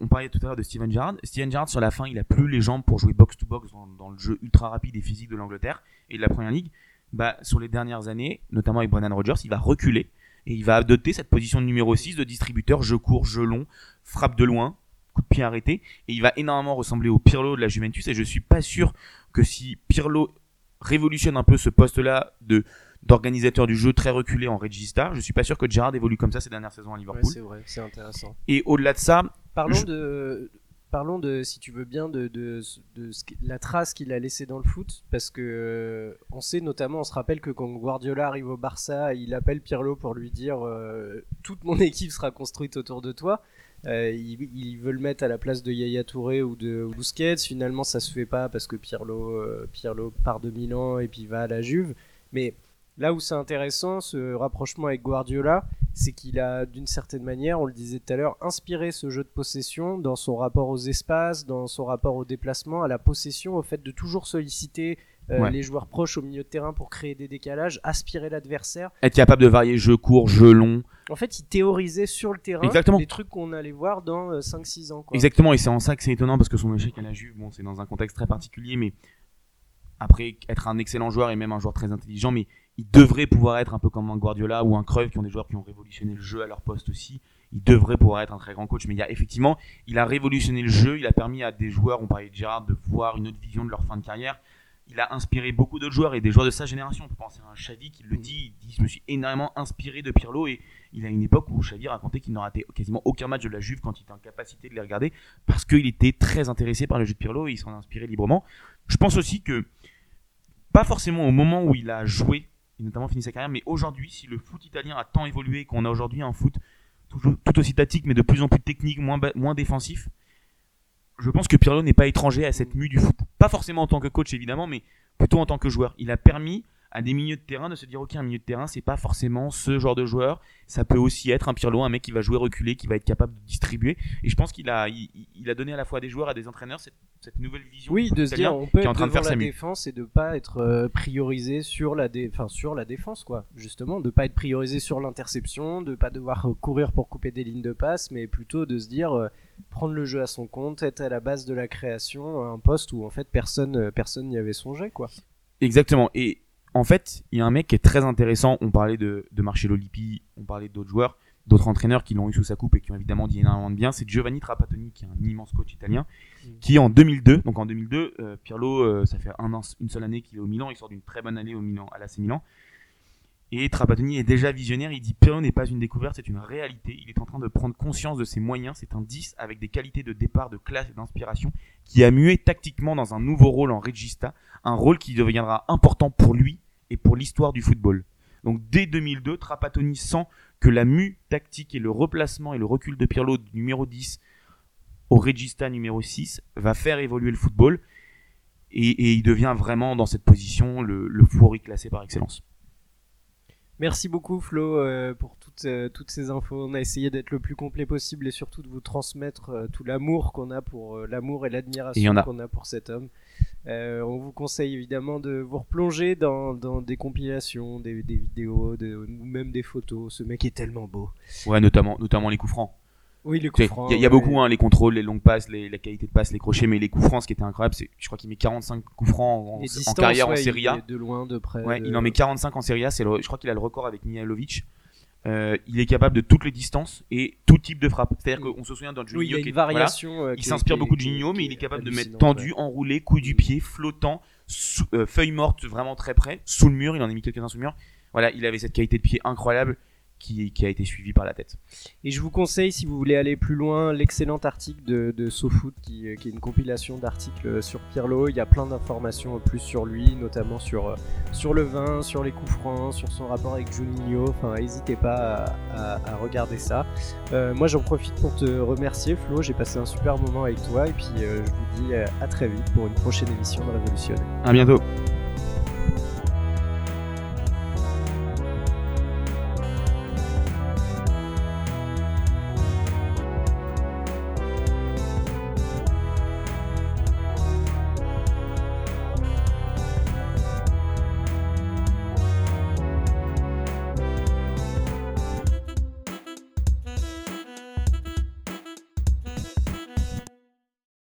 On parlait tout à l'heure de Steven Gerrard. Steven Gerrard, sur la fin, il a plus les jambes pour jouer box-to-box dans, le jeu ultra rapide et physique de l'Angleterre et de la Première Ligue. Bah, sur les dernières années, notamment avec Brendan Rodgers, il va reculer et il va adopter cette position de numéro 6 de distributeur, jeu court, jeu long, frappe de loin, coup de pied arrêté. Et il va énormément ressembler au Pirlo de la Juventus. Et je suis pas sûr que si Pirlo révolutionne un peu ce poste-là de d'organisateur du jeu très reculé en regista, je suis pas sûr que Gerrard évolue comme ça ces dernières saisons à ouais, Liverpool. c'est vrai, c'est intéressant. Et au-delà de ça, Parlons Je- de. Parlons de, si tu veux bien, de, de, de ce qui- la trace qu'il a laissée dans le foot, parce que euh, on sait notamment, on se rappelle que quand Guardiola arrive au Barça, il appelle Pirlo pour lui dire euh, toute mon équipe sera construite autour de toi. Euh, il, il veut le mettre à la place de Yaya Touré ou de Busquets. Finalement, ça se fait pas parce que Pirlo, euh, Pirlo part de Milan et puis va à la Juve. Mais là où c'est intéressant, ce rapprochement avec Guardiola, c'est qu'il a d'une certaine manière, on le disait tout à l'heure, inspiré ce jeu de possession dans son rapport aux espaces, dans son rapport au déplacement, à la possession, au fait de toujours solliciter euh, Ouais. les joueurs proches au milieu de terrain pour créer des décalages, aspirer l'adversaire. être capable de varier jeu court, jeu long. En fait, il théorisait sur le terrain Exactement. les trucs qu'on allait voir dans euh, 5-6 ans. Quoi. Exactement, et c'est en ça que c'est étonnant parce que son échec à la Juve, bon, c'est dans un contexte très particulier, mais après être un excellent joueur et même un joueur très intelligent, mais il devrait pouvoir être un peu comme un Guardiola ou un Cruyff qui ont des joueurs qui ont révolutionné le jeu à leur poste aussi. Il devrait pouvoir être un très grand coach, mais il y a effectivement, il a révolutionné le jeu, il a permis à des joueurs, on parlait de Gérard, de voir une autre vision de leur fin de carrière. Il a inspiré beaucoup d'autres joueurs et des joueurs de sa génération. On peut penser à un Xavi qui le dit, il dit je me suis énormément inspiré de Pirlo et il a une époque où Xavi racontait qu'il n'a raté quasiment aucun match de la Juve quand il était en capacité de les regarder parce qu'il était très intéressé par le jeu de Pirlo et il s'en inspirait librement. Je pense aussi que, pas forcément au moment où il a joué, et notamment fini sa carrière, mais aujourd'hui, si le foot italien a tant évolué qu'on a aujourd'hui un foot tout, tout aussi tactique mais de plus en plus technique, moins, moins défensif, je pense que Pirlo n'est pas étranger à cette mue du foot. Pas forcément en tant que coach évidemment, mais plutôt en tant que joueur. Il a permis à des milieux de terrain de se dire ok un milieu de terrain c'est pas forcément ce genre de joueur ça peut aussi être un Pirlo un mec qui va jouer reculé qui va être capable de distribuer et je pense qu'il a il, il a donné à la fois à des joueurs à des entraîneurs cette, cette nouvelle vision Oui, de se dire on peut en être train de devant faire la défense et de pas être euh, priorisé sur la, dé... enfin, sur la défense, quoi. Justement, de pas être priorisé sur l'interception, de pas devoir euh, courir pour couper des lignes de passe, mais plutôt de se dire euh, prendre le jeu à son compte, être à la base de la création, un poste où en fait personne personne n'y avait songé, quoi. Exactement. Et en fait, il y a un mec qui est très intéressant. On parlait de, de Marcello Lippi, on parlait d'autres joueurs, d'autres entraîneurs qui l'ont eu sous sa coupe et qui ont évidemment dit énormément de bien. C'est Giovanni Trapattoni, qui est un immense coach italien, Mm. qui en 2002, donc en 2002, euh, Pirlo, euh, ça fait un an, une seule année qu'il est au Milan, il sort d'une très bonne année au Milan, à l'AC Milan. Et Trapattoni est déjà visionnaire, il dit Pirlo n'est pas une découverte, c'est une réalité. Il est en train de prendre conscience de ses moyens, c'est un 10 avec des qualités de départ, de classe et d'inspiration, qui a mué tactiquement dans un nouveau rôle en regista, un rôle qui deviendra important pour lui et pour l'histoire du football. Donc dès 2002, Trapattoni sent que la mue tactique et le replacement et le recul de Pirlo du numéro 10 au regista numéro 6 va faire évoluer le football et, il devient vraiment dans cette position le, le classé par excellence. Merci beaucoup Flo euh, pour toutes, euh, toutes ces infos. On a essayé d'être le plus complet possible et surtout de vous transmettre euh, tout l'amour qu'on a pour l'amour et l'admiration a. qu'on a pour cet homme. Euh, on vous conseille évidemment de vous replonger dans, dans des compilations, des, des vidéos, de, ou même des photos. Ce mec est tellement beau. Ouais, notamment, notamment les coups francs. Oui, les coups francs. Il y, a- il y a ouais. beaucoup, hein, les contrôles, les longues passes, les, la qualité de passe, les crochets, mais les coups francs, ce qui était incroyable, c'est je crois qu'il met 45 coups francs en, carrière ouais, en Serie A. il est De loin, de près. Ouais, de- il en met 45 en Serie A, le- je crois qu'il a le record avec Mihailovic. euh, il est capable de toutes les distances et tout type de frappe. C'est-à-dire qu'on se souvient d'un Oui, il y Juninho qui voilà, euh, il qui s'inspire beaucoup de Juninho, mais il est capable de mettre tendu, ouais. enroulé, coup du pied, flottant, sous- euh, feuille morte vraiment très près, sous le mur. Il en a mis quelques-uns sous le mur. Voilà, il avait cette qualité de pied incroyable qui, a été suivie par la tête. Et je vous conseille, si vous voulez aller plus loin, l'excellent article de, de SoFoot qui, euh, est une compilation d'articles sur Pirlo. Il y a plein d'informations plus sur lui, notamment sur, euh, sur le vin, sur les coups francs, sur son rapport avec Juninho. Enfin, n'hésitez pas à, regarder ça. Euh, moi, j'en profite pour te remercier, Flo. J'ai passé un super moment avec toi. Et puis, euh, je vous dis euh, à très vite pour une prochaine émission de Révolutionnaire. À bientôt.